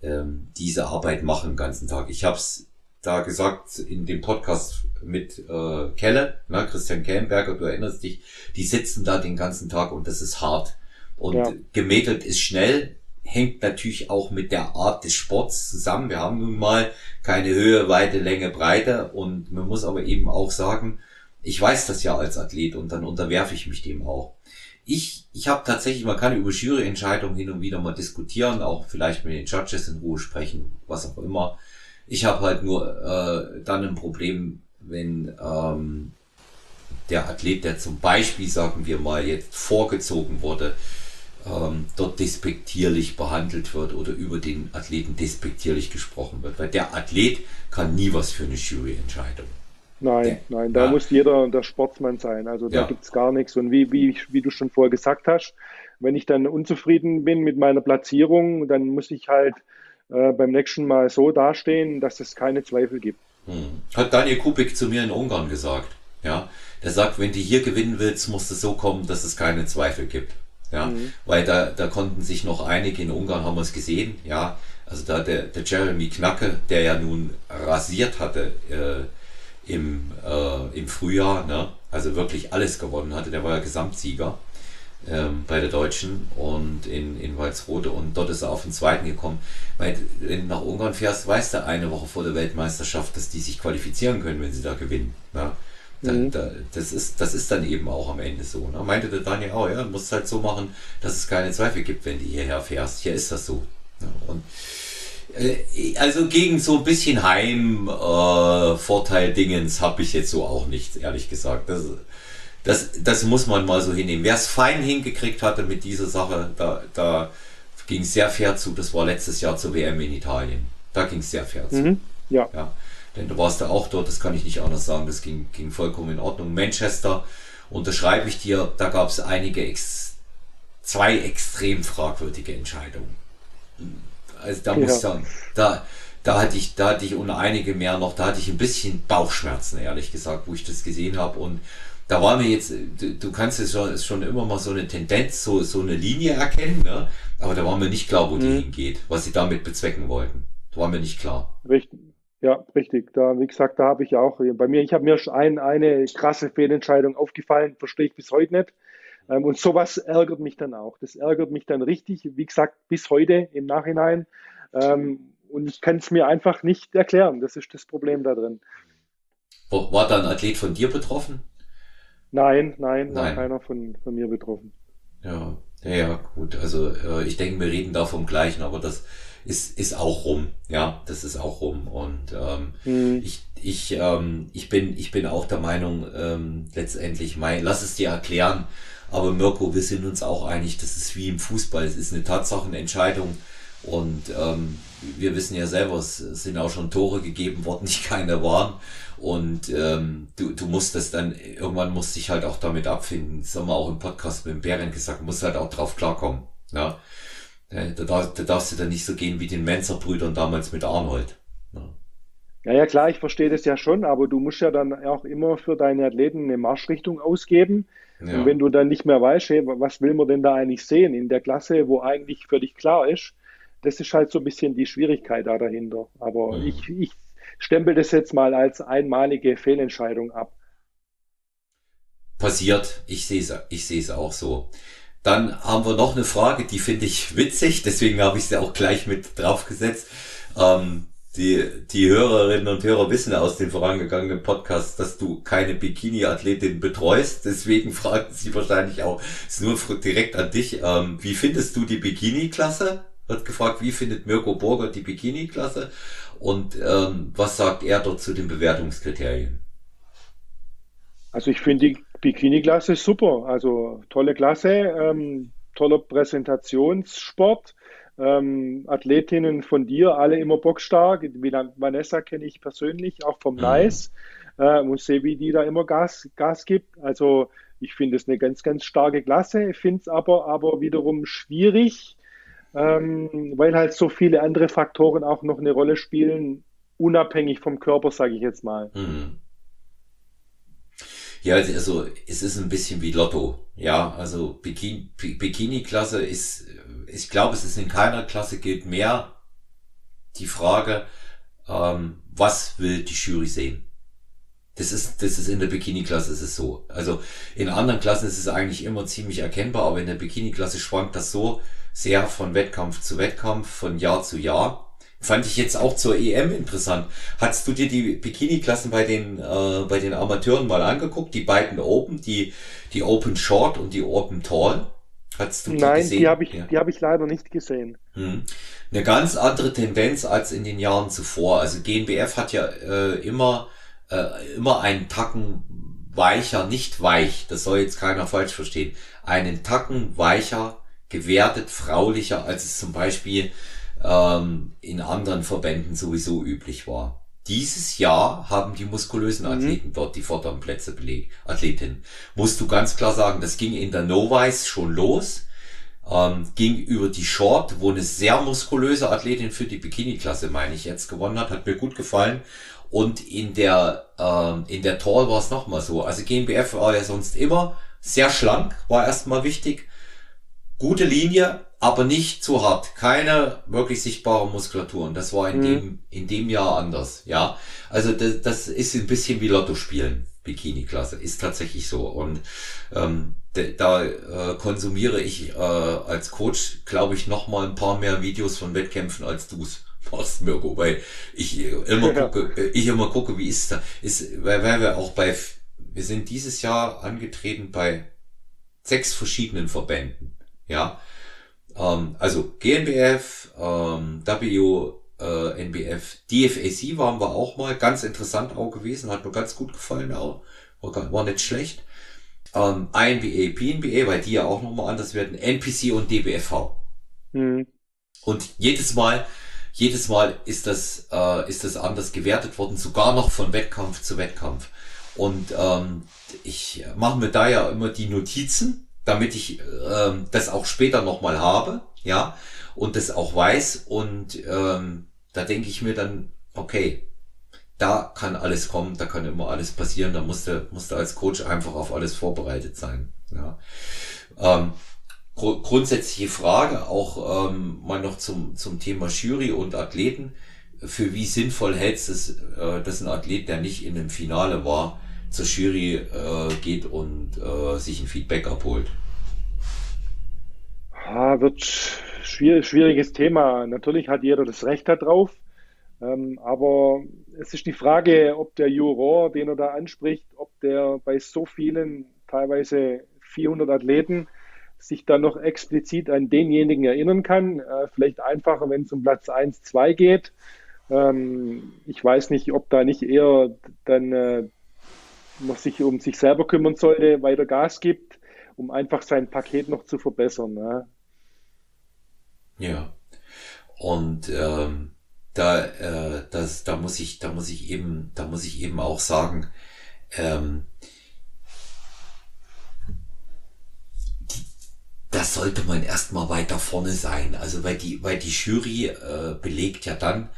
ähm, diese Arbeit machen den ganzen Tag. Ich habe es da gesagt in dem Podcast mit äh, Kelle, ne, Christian Kellenberger, du erinnerst dich, die sitzen da den ganzen Tag und das ist hart. Und ja. gemätelt ist schnell, hängt natürlich auch mit der Art des Sports zusammen. Wir haben nun mal keine Höhe, Weite, Länge, Breite und man muss aber eben auch sagen, ich weiß das ja als Athlet und dann unterwerfe ich mich dem auch. Ich, ich habe tatsächlich, man kann über Juryentscheidungen hin und wieder mal diskutieren, auch vielleicht mit den Judges in Ruhe sprechen, was auch immer. Ich habe halt nur äh, dann ein Problem, wenn ähm, der Athlet, der zum Beispiel, sagen wir mal, jetzt vorgezogen wurde, ähm, dort despektierlich behandelt wird oder über den Athleten despektierlich gesprochen wird. Weil der Athlet kann nie was für eine Juryentscheidung. Nein, nein, da ja. muss jeder der Sportsmann sein. Also da ja. gibt es gar nichts. Und wie, wie, wie du schon vorher gesagt hast, wenn ich dann unzufrieden bin mit meiner Platzierung, dann muss ich halt äh, beim nächsten Mal so dastehen, dass es keine Zweifel gibt. Hm. Hat Daniel Kubik zu mir in Ungarn gesagt. Ja, der sagt, wenn du hier gewinnen willst, muss es so kommen, dass es keine Zweifel gibt. Ja, mhm. weil da, da konnten sich noch einige in Ungarn haben wir es gesehen. Ja, also da der, der Jeremy Knacke, der ja nun rasiert hatte äh, im, äh, im Frühjahr, ne? also wirklich alles gewonnen hatte, der war ja Gesamtsieger ähm, bei der Deutschen und in, in Walsrode und dort ist er auf den zweiten gekommen. Weil wenn du nach Ungarn fährst, weiß der eine Woche vor der Weltmeisterschaft, dass die sich qualifizieren können, wenn sie da gewinnen. Ne? Da, mhm. da, das, ist, das ist dann eben auch am Ende so. Ne? Meinte der Daniel auch, ja, du musst halt so machen, dass es keine Zweifel gibt, wenn du hierher fährst. Hier ist das so. Ne? Und also gegen so ein bisschen Heim-Vorteil-Dingens äh, habe ich jetzt so auch nichts, ehrlich gesagt. Das, das, das muss man mal so hinnehmen. Wer es fein hingekriegt hatte mit dieser Sache, da, da ging es sehr fair zu. Das war letztes Jahr zur WM in Italien. Da ging es sehr fair zu. Mhm. Ja. ja. Denn du warst ja auch dort, das kann ich nicht anders sagen, das ging, ging vollkommen in Ordnung. Manchester, unterschreibe ich dir, da gab es einige, ex, zwei extrem fragwürdige Entscheidungen. Also da muss ich sagen, da, da hatte ich, da hatte ich und einige mehr noch, da hatte ich ein bisschen Bauchschmerzen, ehrlich gesagt, wo ich das gesehen habe. Und da war mir jetzt, du, du kannst es schon, schon immer mal so eine Tendenz, so, so eine Linie erkennen, ne? aber da war mir nicht klar, wo die mhm. hingeht, was sie damit bezwecken wollten. Da war mir nicht klar. Richtig. Ja, richtig. Da, wie gesagt, da habe ich auch, bei mir, ich habe mir ein, eine krasse Fehlentscheidung aufgefallen, verstehe ich bis heute nicht. Ähm, und sowas ärgert mich dann auch. Das ärgert mich dann richtig, wie gesagt, bis heute im Nachhinein. Ähm, und ich kann es mir einfach nicht erklären. Das ist das Problem da drin. War da ein Athlet von dir betroffen? Nein, nein, nein. war keiner von, von mir betroffen. Ja, ja, gut. Also äh, ich denke, wir reden da vom Gleichen, aber das ist, ist auch rum. Ja, das ist auch rum. Und ähm, mhm. ich, ich, ähm, ich, bin, ich bin auch der Meinung, ähm, letztendlich, mein, lass es dir erklären. Aber Mirko, wir sind uns auch einig, das ist wie im Fußball. Es ist eine Tatsachenentscheidung. Und ähm, wir wissen ja selber, es sind auch schon Tore gegeben worden, die keine waren. Und ähm, du, du musst das dann, irgendwann musst dich halt auch damit abfinden. Das haben wir auch im Podcast mit dem Bären gesagt, musst halt auch drauf klarkommen. Ja. Da, darf, da darfst du dann nicht so gehen wie den Menzer-Brüdern damals mit Arnold. Ja. ja, ja, klar, ich verstehe das ja schon, aber du musst ja dann auch immer für deine Athleten eine Marschrichtung ausgeben. Ja. Und wenn du dann nicht mehr weißt, hey, was will man denn da eigentlich sehen in der Klasse, wo eigentlich völlig klar ist, das ist halt so ein bisschen die Schwierigkeit da dahinter. Aber mhm. ich, ich stempel das jetzt mal als einmalige Fehlentscheidung ab. Passiert, ich sehe es ich sehe es auch so. Dann haben wir noch eine Frage, die finde ich witzig, deswegen habe ich sie auch gleich mit draufgesetzt. Ähm, die, die Hörerinnen und Hörer wissen aus den vorangegangenen Podcasts, dass du keine Bikini-Athletin betreust. Deswegen fragten sie wahrscheinlich auch, ist nur direkt an dich, ähm, wie findest du die Bikini-Klasse? Wird gefragt, wie findet Mirko Burger die Bikini-Klasse? Und ähm, was sagt er dort zu den Bewertungskriterien? Also ich finde die Bikini-Klasse super. Also tolle Klasse, ähm, toller Präsentationssport. Ähm, Athletinnen von dir, alle immer bockstark. Vanessa kenne ich persönlich, auch vom mhm. Nice. Äh, und sehe, wie die da immer Gas, Gas gibt. Also ich finde es eine ganz, ganz starke Klasse. Ich finde es aber, aber wiederum schwierig, ähm, weil halt so viele andere Faktoren auch noch eine Rolle spielen, unabhängig vom Körper, sage ich jetzt mal. Mhm. Ja, also es ist ein bisschen wie Lotto. Ja, also Bikini-Klasse ist, ich glaube, es ist in keiner Klasse gilt mehr die Frage, ähm, was will die Jury sehen? Das ist, das ist in der Bikini-Klasse ist es so. Also in anderen Klassen ist es eigentlich immer ziemlich erkennbar, aber in der Bikini-Klasse schwankt das so sehr von Wettkampf zu Wettkampf, von Jahr zu Jahr. Fand ich jetzt auch zur EM interessant. Hast du dir die Bikini-Klassen bei den, äh, bei den Amateuren mal angeguckt? Die beiden Open, die, die Open Short und die Open Tall? Hast du die Nein, gesehen? die habe ich, ja. die habe ich leider nicht gesehen. Hm. Eine ganz andere Tendenz als in den Jahren zuvor. Also GNBF hat ja äh, immer äh, immer einen Tacken weicher, nicht weich, das soll jetzt keiner falsch verstehen, einen Tacken weicher, gewertet, fraulicher, als es zum Beispiel ähm, in anderen Verbänden sowieso üblich war. Dieses Jahr haben die muskulösen mhm. Athleten mhm. dort die vorderen Plätze belegt, Athletinnen. Musst du ganz klar sagen, das ging in der Novice schon los, ähm, ging über die Short, wo eine sehr muskulöse Athletin für die Bikini-Klasse, meine ich, jetzt gewonnen hat, hat mir gut gefallen. Und in der, ähm, in der Tall war es nochmal so. Also GmbF war ja sonst immer sehr schlank, war erstmal wichtig. Gute Linie, aber nicht zu hart. Keine wirklich sichtbare Muskulatur. Und das war in mhm. dem, in dem Jahr anders. Ja. Also das, das ist ein bisschen wie Lotto spielen. Bikini-Klasse. Ist tatsächlich so. Und ähm, da äh, konsumiere ich äh, als Coach, glaube ich, noch mal ein paar mehr Videos von Wettkämpfen als du's machst, Mirko, weil ich immer ja. gucke, äh, ich immer gucke, wie ist da, ist, weil, weil wir auch bei, wir sind dieses Jahr angetreten bei sechs verschiedenen Verbänden, ja, ähm, also GNBF, ähm, W, äh, NBF, DFAC waren wir auch mal, ganz interessant auch gewesen, hat mir ganz gut gefallen auch, war, war nicht schlecht. Ähm, INBA, PNBA, weil die ja auch nochmal anders werden, NPC und DBFV. Mhm. Und jedes Mal jedes Mal ist das, äh, ist das anders gewertet worden, sogar noch von Wettkampf zu Wettkampf. Und ähm, ich mache mir da ja immer die Notizen, damit ich ähm, das auch später nochmal habe, ja, und das auch weiß. Und ähm, da denke ich mir dann, okay, da kann alles kommen, da kann immer alles passieren, da musste musste als Coach einfach auf alles vorbereitet sein. Ja. Ähm, gru grundsätzliche Frage, auch ähm, mal noch zum, zum Thema Jury und Athleten. Für wie sinnvoll hältst du es, äh, dass ein Athlet, der nicht in dem Finale war, zur Jury äh, geht und äh, sich ein Feedback abholt? Ja, wird schwierig, schwieriges Thema. Natürlich hat jeder das Recht darauf. Ähm, aber es ist die Frage, ob der Juror, den er da anspricht, ob der bei so vielen, teilweise 400 Athleten, sich dann noch explizit an denjenigen erinnern kann. Äh, vielleicht einfacher, wenn es um Platz 1, 2 geht. Ähm, ich weiß nicht, ob da nicht eher dann äh, noch sich um sich selber kümmern sollte, weiter Gas gibt, um einfach sein Paket noch zu verbessern. Ne? Ja. Und ähm, da, äh, das, da muss ich, da muss ich eben, da muss ich eben auch sagen, ähm, das sollte man erstmal weiter vorne sein. Also weil die, weil die Jury äh, belegt ja dann,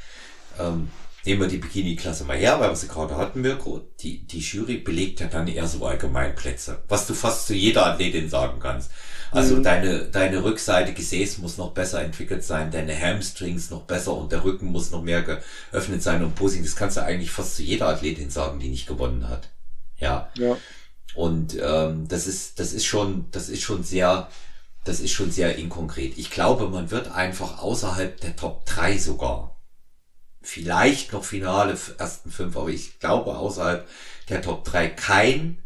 ähm, nehmen wir die Bikini-Klasse mal her, weil wir sie gerade hatten, Mirko, die, die Jury belegt ja dann eher so Allgemeinplätze, was du fast zu jeder Athletin sagen kannst. Also mhm. deine, deine Rückseite Gesäß muss noch besser entwickelt sein, deine Hamstrings noch besser und der Rücken muss noch mehr geöffnet sein und Posing. Das kannst du eigentlich fast zu jeder Athletin sagen, die nicht gewonnen hat. Ja. ja. Und ähm, das ist, das ist schon, das ist schon sehr, das ist schon sehr inkonkret. Ich glaube, man wird einfach außerhalb der Top 3 sogar, vielleicht noch Finale ersten fünf, aber ich glaube außerhalb der Top 3 kein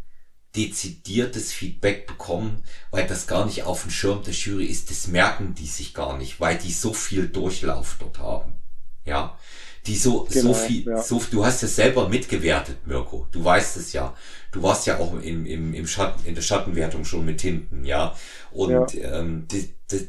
dezidiertes Feedback bekommen, weil das gar nicht auf dem Schirm der Jury ist. Das merken die sich gar nicht, weil die so viel Durchlauf dort haben. Ja die so, genau, so viel, ja. so, du hast es selber mitgewertet, Mirko. Du weißt es ja. Du warst ja auch im, im, im Schatten, in der Schattenwertung schon mit hinten, ja. Und ja. Ähm, die, die,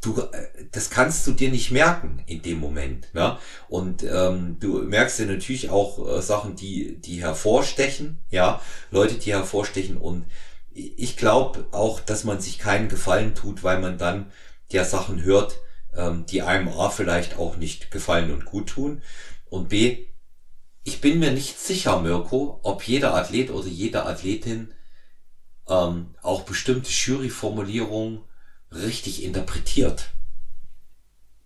du, äh, das kannst du dir nicht merken in dem Moment. Ne? Und ähm, du merkst ja natürlich auch äh, Sachen, die, die hervorstechen, ja, Leute, die hervorstechen. Und ich glaube auch, dass man sich keinen Gefallen tut, weil man dann ja Sachen hört, ähm, die einem A vielleicht auch nicht gefallen und gut tun. Und B, ich bin mir nicht sicher, Mirko, ob jeder Athlet oder jede Athletin ähm, auch bestimmte Juryformulierungen richtig interpretiert.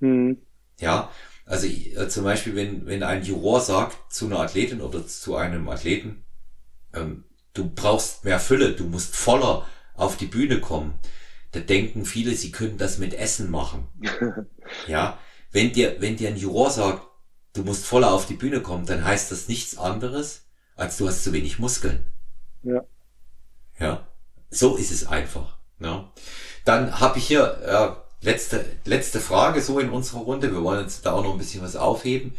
Mhm. Ja, Also äh, zum Beispiel, wenn, wenn ein Juror sagt zu einer Athletin oder zu einem Athleten, ähm, du brauchst mehr Fülle, du musst voller auf die Bühne kommen, da denken viele, sie können das mit Essen machen. ja, wenn dir, wenn dir ein Juror sagt, du musst voller auf die Bühne kommen, dann heißt das nichts anderes, als du hast zu wenig Muskeln. Ja. Ja, so ist es einfach. Ja. Dann habe ich hier äh, letzte, letzte Frage so in unserer Runde. Wir wollen jetzt da auch noch ein bisschen was aufheben.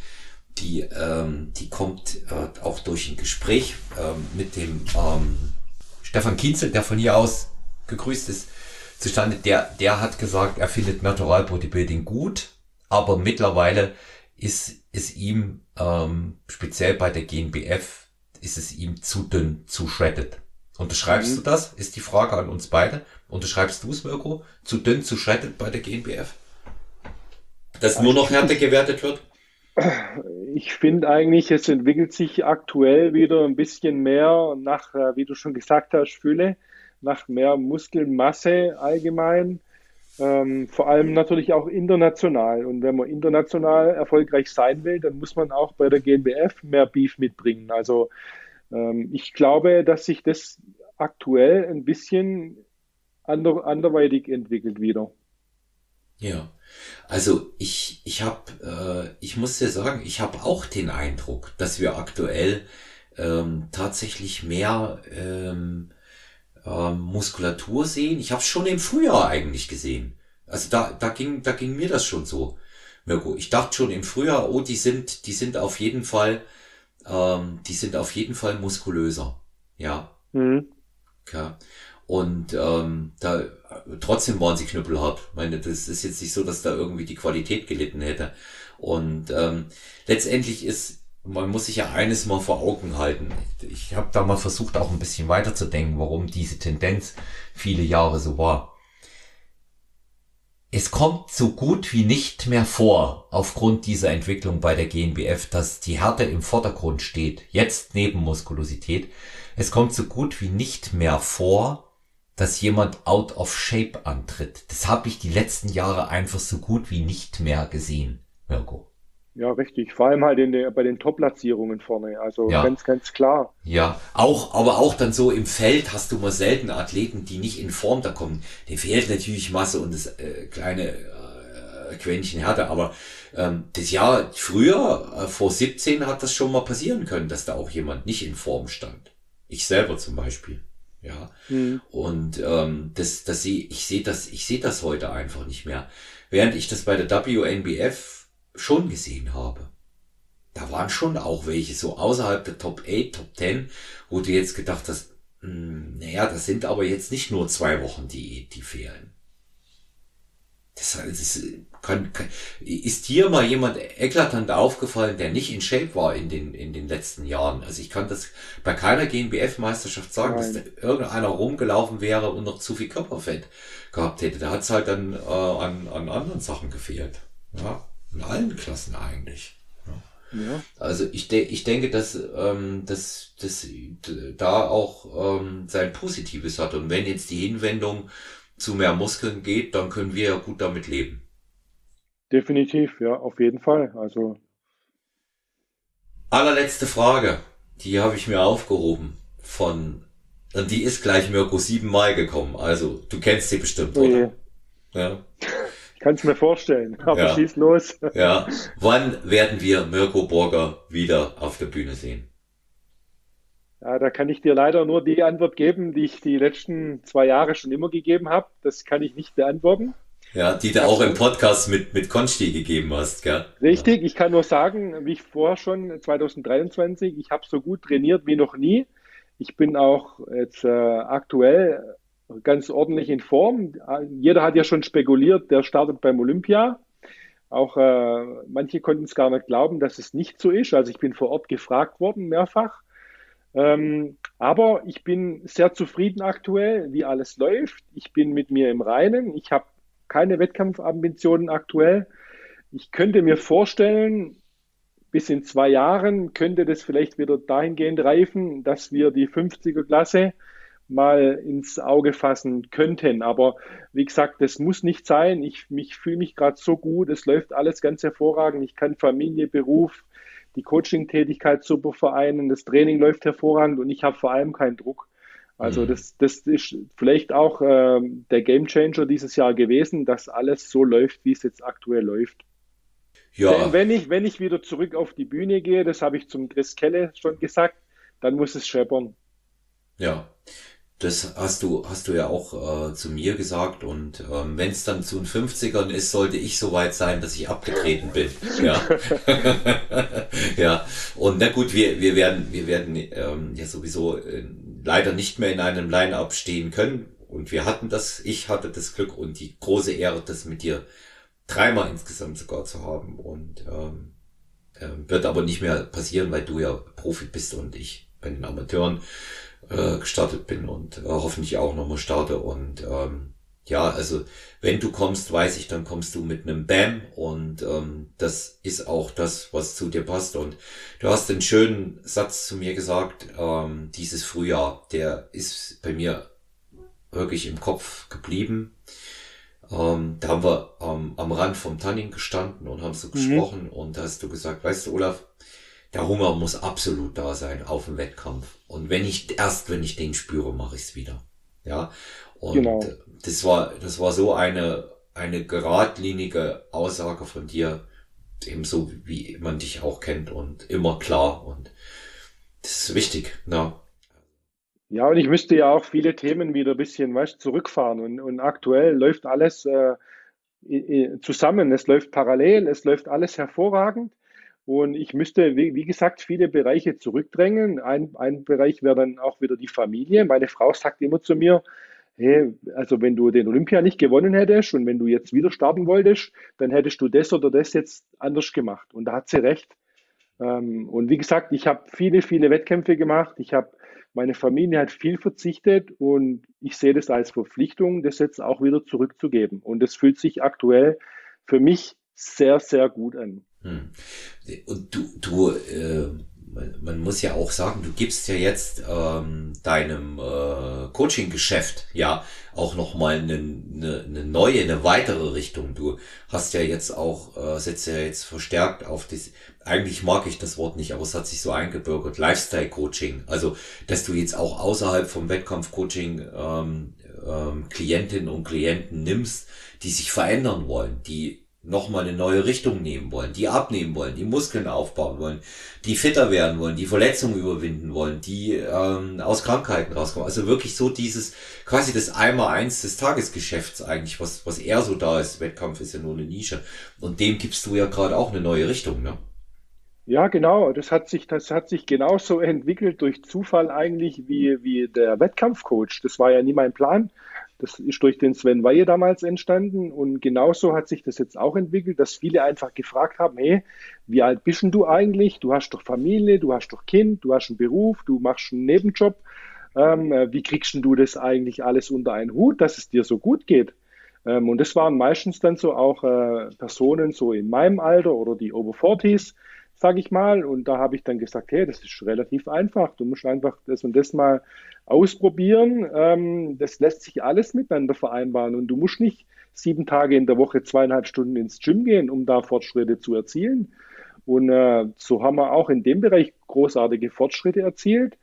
Die, ähm, die kommt äh, auch durch ein Gespräch ähm, mit dem ähm, Stefan Kienzel, der von hier aus gegrüßt ist, zustande. Der, der hat gesagt, er findet Natural Bodybuilding gut, aber mittlerweile ist, ist ihm ähm, speziell bei der GNBF ist es ihm zu dünn, zu shredded. Unterschreibst mhm. du das? Ist die Frage an uns beide. Unterschreibst du es, Mirko? Zu dünn, zu shredded bei der GNBF? Dass nur noch härter gewertet wird? Ich finde eigentlich, es entwickelt sich aktuell wieder ein bisschen mehr nach, äh, wie du schon gesagt hast, Fülle, nach mehr Muskelmasse allgemein. Ähm, vor allem natürlich auch international. Und wenn man international erfolgreich sein will, dann muss man auch bei der GNBF mehr Beef mitbringen. Also ich glaube, dass sich das aktuell ein bisschen ander, anderweitig entwickelt wieder. Ja, also ich, ich habe, äh, ich muss dir sagen, ich habe auch den Eindruck, dass wir aktuell ähm, tatsächlich mehr ähm, ähm, Muskulatur sehen. Ich habe es schon im Frühjahr eigentlich gesehen. Also da, da ging, da ging mir das schon so, Mirko. Ich dachte schon im Frühjahr, oh, die sind, die sind auf jeden Fall, ähm, die sind auf jeden Fall muskulöser. Ja. Mhm. Ja. Und ähm, da trotzdem waren sie knüppelhart. Ich meine, das ist jetzt nicht so, dass da irgendwie die Qualität gelitten hätte. Und ähm, letztendlich ist, man muss sich ja eines mal vor Augen halten. Ich habe da mal versucht, auch ein bisschen weiterzudenken, warum diese Tendenz viele Jahre so war. Es kommt so gut wie nicht mehr vor, aufgrund dieser Entwicklung bei der GNBF, dass die Härte im Vordergrund steht, jetzt neben Muskulosität. Es kommt so gut wie nicht mehr vor, dass jemand out of shape antritt. Das habe ich die letzten Jahre einfach so gut wie nicht mehr gesehen, Mirko. Ja, richtig. Vor allem halt in der, bei den Top-Platzierungen vorne. Also ja. ganz, ganz klar. Ja, auch, aber auch dann so im Feld hast du mal selten Athleten, die nicht in Form da kommen. Dem fehlt natürlich Masse und das äh, kleine äh, Quäntchen Härte. Aber ähm, das Jahr früher, äh, vor 17, hat das schon mal passieren können, dass da auch jemand nicht in Form stand. Ich selber zum Beispiel. Ja. Mhm. Und ähm, das, das sehe ich sehe das, ich sehe das heute einfach nicht mehr. Während ich das bei der WNBF schon gesehen habe. Da waren schon auch welche so außerhalb der Top 8, Top 10, wo du jetzt gedacht hast, mh, hm, naja, das sind aber jetzt nicht nur zwei Wochen die, die fehlen. Das, das kann, kann, ist hier mal jemand eklatant aufgefallen, der nicht in Shape war in den, in den letzten Jahren? Also ich kann das bei keiner GNBF-Meisterschaft sagen, Nein. dass da irgendeiner rumgelaufen wäre und noch zu viel Körperfett gehabt hätte. Da hat es halt dann äh, an, an anderen Sachen gefehlt. Ja. In allen Klassen eigentlich. Ja. Also ich, de ich denke, dass ähm, das dass da auch ähm, sein Positives hat. Und wenn jetzt die Hinwendung zu mehr Muskeln geht, dann können wir ja gut damit leben. Definitiv, ja, auf jeden Fall. Also allerletzte Frage, die habe ich mir aufgehoben von und die ist gleich Mirko siebenmal gekommen. Also du kennst sie bestimmt, oder? Ja. Kann es mir vorstellen, aber ja. schieß los. Ja. Wann werden wir Mirko Borger wieder auf der Bühne sehen? Ja, da kann ich dir leider nur die Antwort geben, die ich die letzten zwei Jahre schon immer gegeben habe. Das kann ich nicht beantworten. Ja, die du auch im Podcast mit, mit Konsti gegeben hast, gell? Richtig, ich kann nur sagen, wie ich vorher schon 2023, ich habe so gut trainiert wie noch nie. Ich bin auch jetzt äh, aktuell ganz ordentlich in Form. Jeder hat ja schon spekuliert, der startet beim Olympia. Auch äh, manche konnten es gar nicht glauben, dass es nicht so ist. Also ich bin vor Ort gefragt worden, mehrfach. Ähm, aber ich bin sehr zufrieden aktuell, wie alles läuft. Ich bin mit mir im Reinen. Ich habe keine Wettkampfambitionen aktuell. Ich könnte mir vorstellen, bis in zwei Jahren könnte das vielleicht wieder dahingehend reifen, dass wir die 50er Klasse mal ins Auge fassen könnten. Aber wie gesagt, das muss nicht sein. Ich mich, fühle mich gerade so gut. Es läuft alles ganz hervorragend. Ich kann Familie, Beruf, die Coaching-Tätigkeit super vereinen. Das Training läuft hervorragend und ich habe vor allem keinen Druck. Also mhm. das, das ist vielleicht auch äh, der Gamechanger dieses Jahr gewesen, dass alles so läuft, wie es jetzt aktuell läuft. Ja. Wenn ich, wenn ich wieder zurück auf die Bühne gehe, das habe ich zum Chris Kelle schon gesagt, dann muss es scheppern. Ja, das hast du, hast du ja auch äh, zu mir gesagt. Und ähm, wenn es dann zu den 50ern ist, sollte ich so weit sein, dass ich abgetreten bin. Ja. ja. Und na gut, wir, wir werden, wir werden ähm, ja sowieso äh, leider nicht mehr in einem Line-Up stehen können. Und wir hatten das, ich hatte das Glück und die große Ehre, das mit dir dreimal insgesamt sogar zu haben. Und ähm, äh, wird aber nicht mehr passieren, weil du ja Profi bist und ich bei den Amateuren äh, gestartet bin und äh, hoffentlich auch nochmal starte. Und ähm, ja, also wenn du kommst, weiß ich, dann kommst du mit einem Bam und ähm, das ist auch das, was zu dir passt. Und du hast einen schönen Satz zu mir gesagt, ähm, dieses Frühjahr, der ist bei mir wirklich im Kopf geblieben. Ähm, da haben wir ähm, am Rand vom Tanning gestanden und haben so mhm. gesprochen und da hast du gesagt, weißt du, Olaf, der Hunger muss absolut da sein auf dem Wettkampf. Und wenn ich, erst wenn ich den spüre, mache ich es wieder. Ja. Und genau. das war, das war so eine, eine geradlinige Aussage von dir, ebenso wie man dich auch kennt und immer klar. Und das ist wichtig, ne? Ja, und ich müsste ja auch viele Themen wieder ein bisschen weißt, zurückfahren. Und, und aktuell läuft alles äh, zusammen, es läuft parallel, es läuft alles hervorragend. Und ich müsste, wie, gesagt, viele Bereiche zurückdrängen. Ein, ein Bereich wäre dann auch wieder die Familie. Meine Frau sagt immer zu mir, hey, also wenn du den Olympia nicht gewonnen hättest und wenn du jetzt wieder starten wolltest, dann hättest du das oder das jetzt anders gemacht. Und da hat sie recht. Ähm, und wie gesagt, ich habe viele, viele Wettkämpfe gemacht. Ich habe, meine Familie hat viel verzichtet und ich sehe das als Verpflichtung, das jetzt auch wieder zurückzugeben. Und das fühlt sich aktuell für mich sehr, sehr gut an. Hm. Und du, du äh, man, man, muss ja auch sagen, du gibst ja jetzt ähm, deinem äh, Coaching-Geschäft ja auch nochmal eine, eine, eine neue, eine weitere Richtung. Du hast ja jetzt auch, äh, setzt ja jetzt verstärkt auf das, eigentlich mag ich das Wort nicht, aber es hat sich so eingebürgert, Lifestyle-Coaching. Also, dass du jetzt auch außerhalb vom Wettkampf-Coaching ähm, ähm, Klientinnen und Klienten nimmst, die sich verändern wollen, die nochmal eine neue Richtung nehmen wollen, die abnehmen wollen, die Muskeln aufbauen wollen, die fitter werden wollen, die Verletzungen überwinden wollen, die ähm, aus Krankheiten rauskommen. Also wirklich so dieses, quasi das Einmal-Eins des Tagesgeschäfts eigentlich, was, was eher so da ist. Wettkampf ist ja nur eine Nische. Und dem gibst du ja gerade auch eine neue Richtung, ne? Ja, genau. Das hat sich, das hat sich genauso entwickelt durch Zufall eigentlich wie, wie der Wettkampfcoach. Das war ja nie mein Plan. Das ist durch den Sven Weihe damals entstanden und genauso hat sich das jetzt auch entwickelt, dass viele einfach gefragt haben, hey, wie alt bist du eigentlich? Du hast doch Familie, du hast doch Kind, du hast einen Beruf, du machst einen Nebenjob. Ähm, äh, wie kriegst du das eigentlich alles unter einen Hut, dass es dir so gut geht? Ähm, und das waren meistens dann so auch äh, Personen so in meinem Alter oder die Over 40s, sage ich mal. Und da habe ich dann gesagt, hey, das ist relativ einfach. Du musst einfach das und das mal ausprobieren. Ähm, das lässt sich alles miteinander vereinbaren. Und du musst nicht sieben Tage in der Woche zweieinhalb Stunden ins Gym gehen, um da Fortschritte zu erzielen. Und äh, so haben wir auch in dem Bereich großartige Fortschritte erzielt.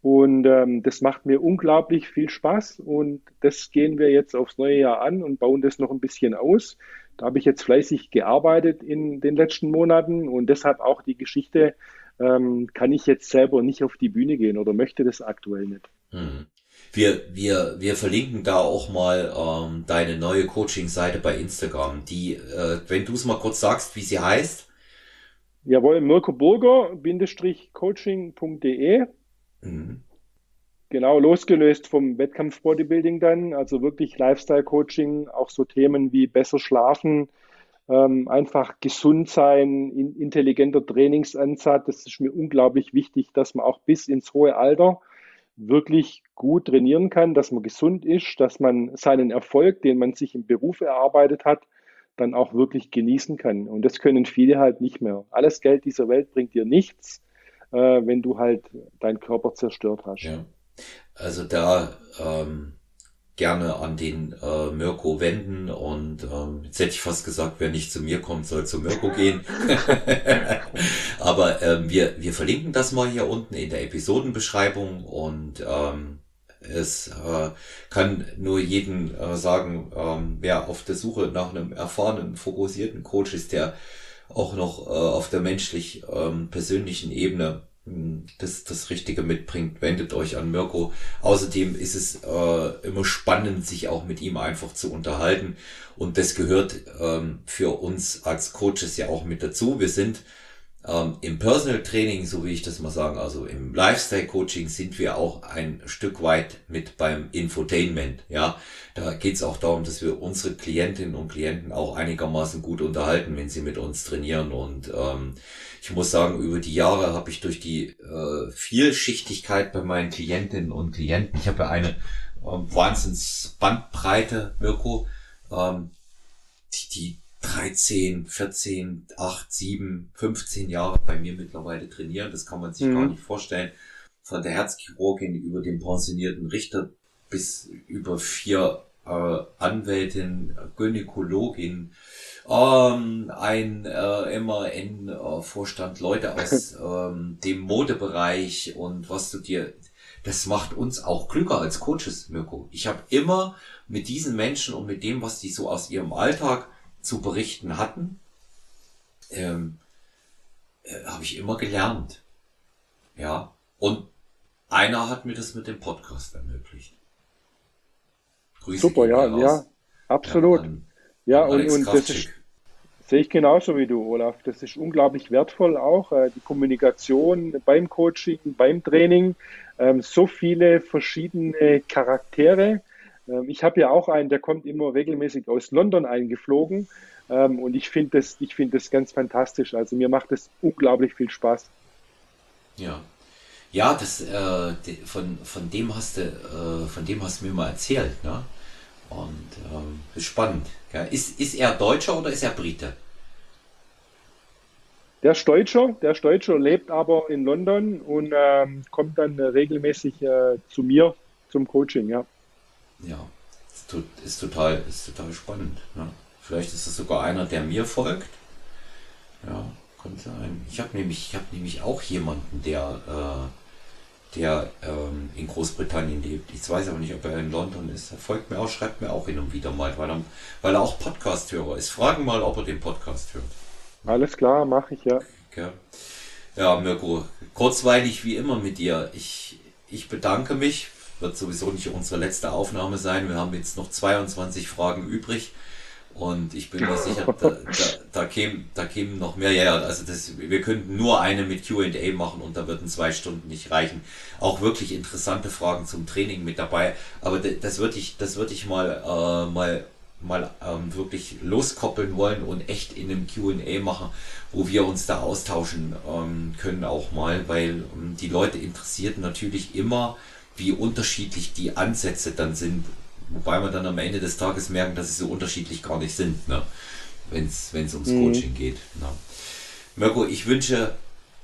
Und ähm, das macht mir unglaublich viel Spaß. Und das gehen wir jetzt aufs neue Jahr an und bauen das noch ein bisschen aus. Da habe ich jetzt fleißig gearbeitet in den letzten Monaten und deshalb auch die Geschichte, ähm, kann ich jetzt selber nicht auf die Bühne gehen oder möchte das aktuell nicht. Hm. Wir, wir, wir verlinken da auch mal ähm, deine neue Coaching-Seite bei Instagram, die, äh, wenn du es mal kurz sagst, wie sie heißt. Jawohl, Mirko Burger-coaching.de. Mhm. Genau, losgelöst vom Wettkampf-Bodybuilding dann, also wirklich Lifestyle-Coaching, auch so Themen wie besser schlafen, ähm, einfach gesund sein, in, intelligenter Trainingsansatz. Das ist mir unglaublich wichtig, dass man auch bis ins hohe Alter wirklich gut trainieren kann, dass man gesund ist, dass man seinen Erfolg, den man sich im Beruf erarbeitet hat, dann auch wirklich genießen kann. Und das können viele halt nicht mehr. Alles Geld dieser Welt bringt dir nichts, äh, wenn du halt deinen Körper zerstört hast. Ja. Also da ähm, gerne an den äh, Mirko wenden und ähm, jetzt hätte ich fast gesagt, wer nicht zu mir kommt, soll zu Mirko gehen. Aber ähm, wir, wir verlinken das mal hier unten in der Episodenbeschreibung und ähm, es äh, kann nur jeden äh, sagen, ähm, wer auf der Suche nach einem erfahrenen, fokussierten Coach ist, der auch noch äh, auf der menschlich ähm, persönlichen Ebene das, das Richtige mitbringt, wendet euch an Mirko. Außerdem ist es äh, immer spannend, sich auch mit ihm einfach zu unterhalten. Und das gehört ähm, für uns als Coaches ja auch mit dazu. Wir sind ähm, Im Personal Training, so wie ich das mal sagen, also im Lifestyle Coaching sind wir auch ein Stück weit mit beim Infotainment. Ja, da geht es auch darum, dass wir unsere Klientinnen und Klienten auch einigermaßen gut unterhalten, wenn sie mit uns trainieren. Und ähm, ich muss sagen, über die Jahre habe ich durch die äh, Vielschichtigkeit bei meinen Klientinnen und Klienten, ich habe ja eine ähm, Wahnsinns Bandbreite, Mirko, ähm, die, die 13, 14, 8, 7, 15 Jahre bei mir mittlerweile trainieren. Das kann man sich mhm. gar nicht vorstellen. Von der Herzchirurgin über den pensionierten Richter bis über vier äh, Anwältin, Gynäkologin, ähm, ein äh, MAN-Vorstand, Leute aus ähm, dem Modebereich und was du dir, das macht uns auch klüger als Coaches, Mirko. Ich habe immer mit diesen Menschen und mit dem, was die so aus ihrem Alltag zu berichten hatten, ähm, äh, habe ich immer gelernt. Ja, und einer hat mir das mit dem Podcast ermöglicht. Grüße Super, ja, raus. ja, absolut. Ja, an, ja an und, und das ist, sehe ich genauso wie du, Olaf. Das ist unglaublich wertvoll auch, äh, die Kommunikation beim Coaching, beim Training. Ähm, so viele verschiedene Charaktere, ich habe ja auch einen, der kommt immer regelmäßig aus London eingeflogen. Ähm, und ich finde das, ich das ganz fantastisch. Also mir macht das unglaublich viel Spaß. Ja. Ja, das, äh, von, von dem hast du, äh, von dem hast du mir mal erzählt, ne? Und ähm, ist spannend. Ja. Ist, ist er Deutscher oder ist er Brite? Der ist Deutscher, der ist Deutscher, lebt aber in London und ähm, kommt dann regelmäßig äh, zu mir zum Coaching, ja ja, ist, total, ist total spannend. Ne? Vielleicht ist es sogar einer, der mir folgt. Ja, könnte sein. Ich habe nämlich, ich habe nämlich auch jemanden, der, äh, der ähm, in Großbritannien lebt. Ich weiß aber nicht, ob er in London ist. Er folgt mir auch, schreibt mir auch hin und wieder mal, weil er, weil er auch Podcast-Hörer ist. Fragen mal, ob er den Podcast hört. Alles klar, mache ich ja. Okay. Ja, Mirko, kurzweilig wie immer mit dir. Ich, ich bedanke mich wird sowieso nicht unsere letzte Aufnahme sein. Wir haben jetzt noch 22 Fragen übrig. Und ich bin mir sicher, da, da, da, kämen, da kämen noch mehr. Ja, also das, wir könnten nur eine mit QA machen und da würden zwei Stunden nicht reichen. Auch wirklich interessante Fragen zum Training mit dabei. Aber das würde ich, das würde ich mal, äh, mal, mal ähm, wirklich loskoppeln wollen und echt in einem QA machen, wo wir uns da austauschen ähm, können auch mal, weil ähm, die Leute interessiert natürlich immer wie unterschiedlich die Ansätze dann sind. Wobei wir dann am Ende des Tages merken, dass sie so unterschiedlich gar nicht sind, ne? wenn es ums mhm. Coaching geht. Ne? Mirko, ich wünsche,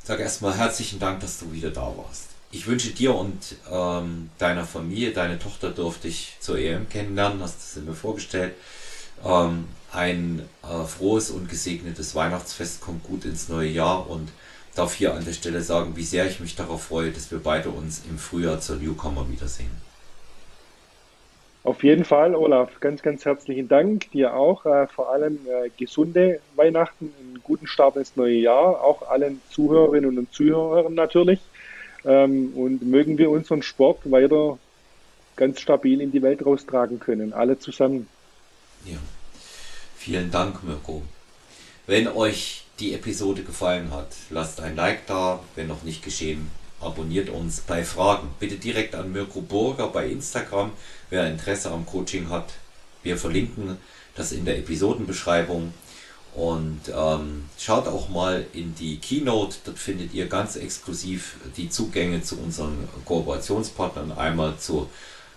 sag erstmal herzlichen Dank, dass du wieder da warst. Ich wünsche dir und ähm, deiner Familie, deine Tochter durfte ich zur EM kennenlernen, hast du mir vorgestellt. Ähm, ein äh, frohes und gesegnetes Weihnachtsfest kommt gut ins neue Jahr und darf hier an der Stelle sagen, wie sehr ich mich darauf freue, dass wir beide uns im Frühjahr zur Newcomer wiedersehen. Auf jeden Fall, Olaf, ganz, ganz herzlichen Dank. Dir auch. Äh, vor allem äh, gesunde Weihnachten, einen guten Start ins neue Jahr. Auch allen Zuhörerinnen und Zuhörern natürlich. Ähm, und mögen wir unseren Sport weiter ganz stabil in die Welt raustragen können. Alle zusammen. Ja. Vielen Dank, Mirko. Wenn euch die Episode gefallen hat, lasst ein Like da, wenn noch nicht geschehen. Abonniert uns bei Fragen. Bitte direkt an Mirko Burger bei Instagram, wer Interesse am Coaching hat. Wir verlinken das in der Episodenbeschreibung. Und ähm, schaut auch mal in die Keynote, dort findet ihr ganz exklusiv die Zugänge zu unseren Kooperationspartnern. Einmal zu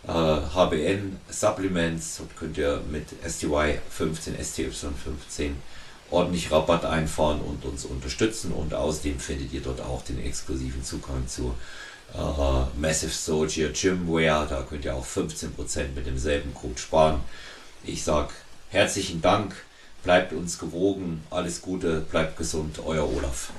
äh, HBN Supplements, dort könnt ihr mit STY 15, STY 15 ordentlich Rabatt einfahren und uns unterstützen. Und außerdem findet ihr dort auch den exklusiven Zugang zu äh, Massive Soldier Gymwear. Da könnt ihr auch 15% mit demselben Code sparen. Ich sag herzlichen Dank, bleibt uns gewogen, alles Gute, bleibt gesund, euer Olaf.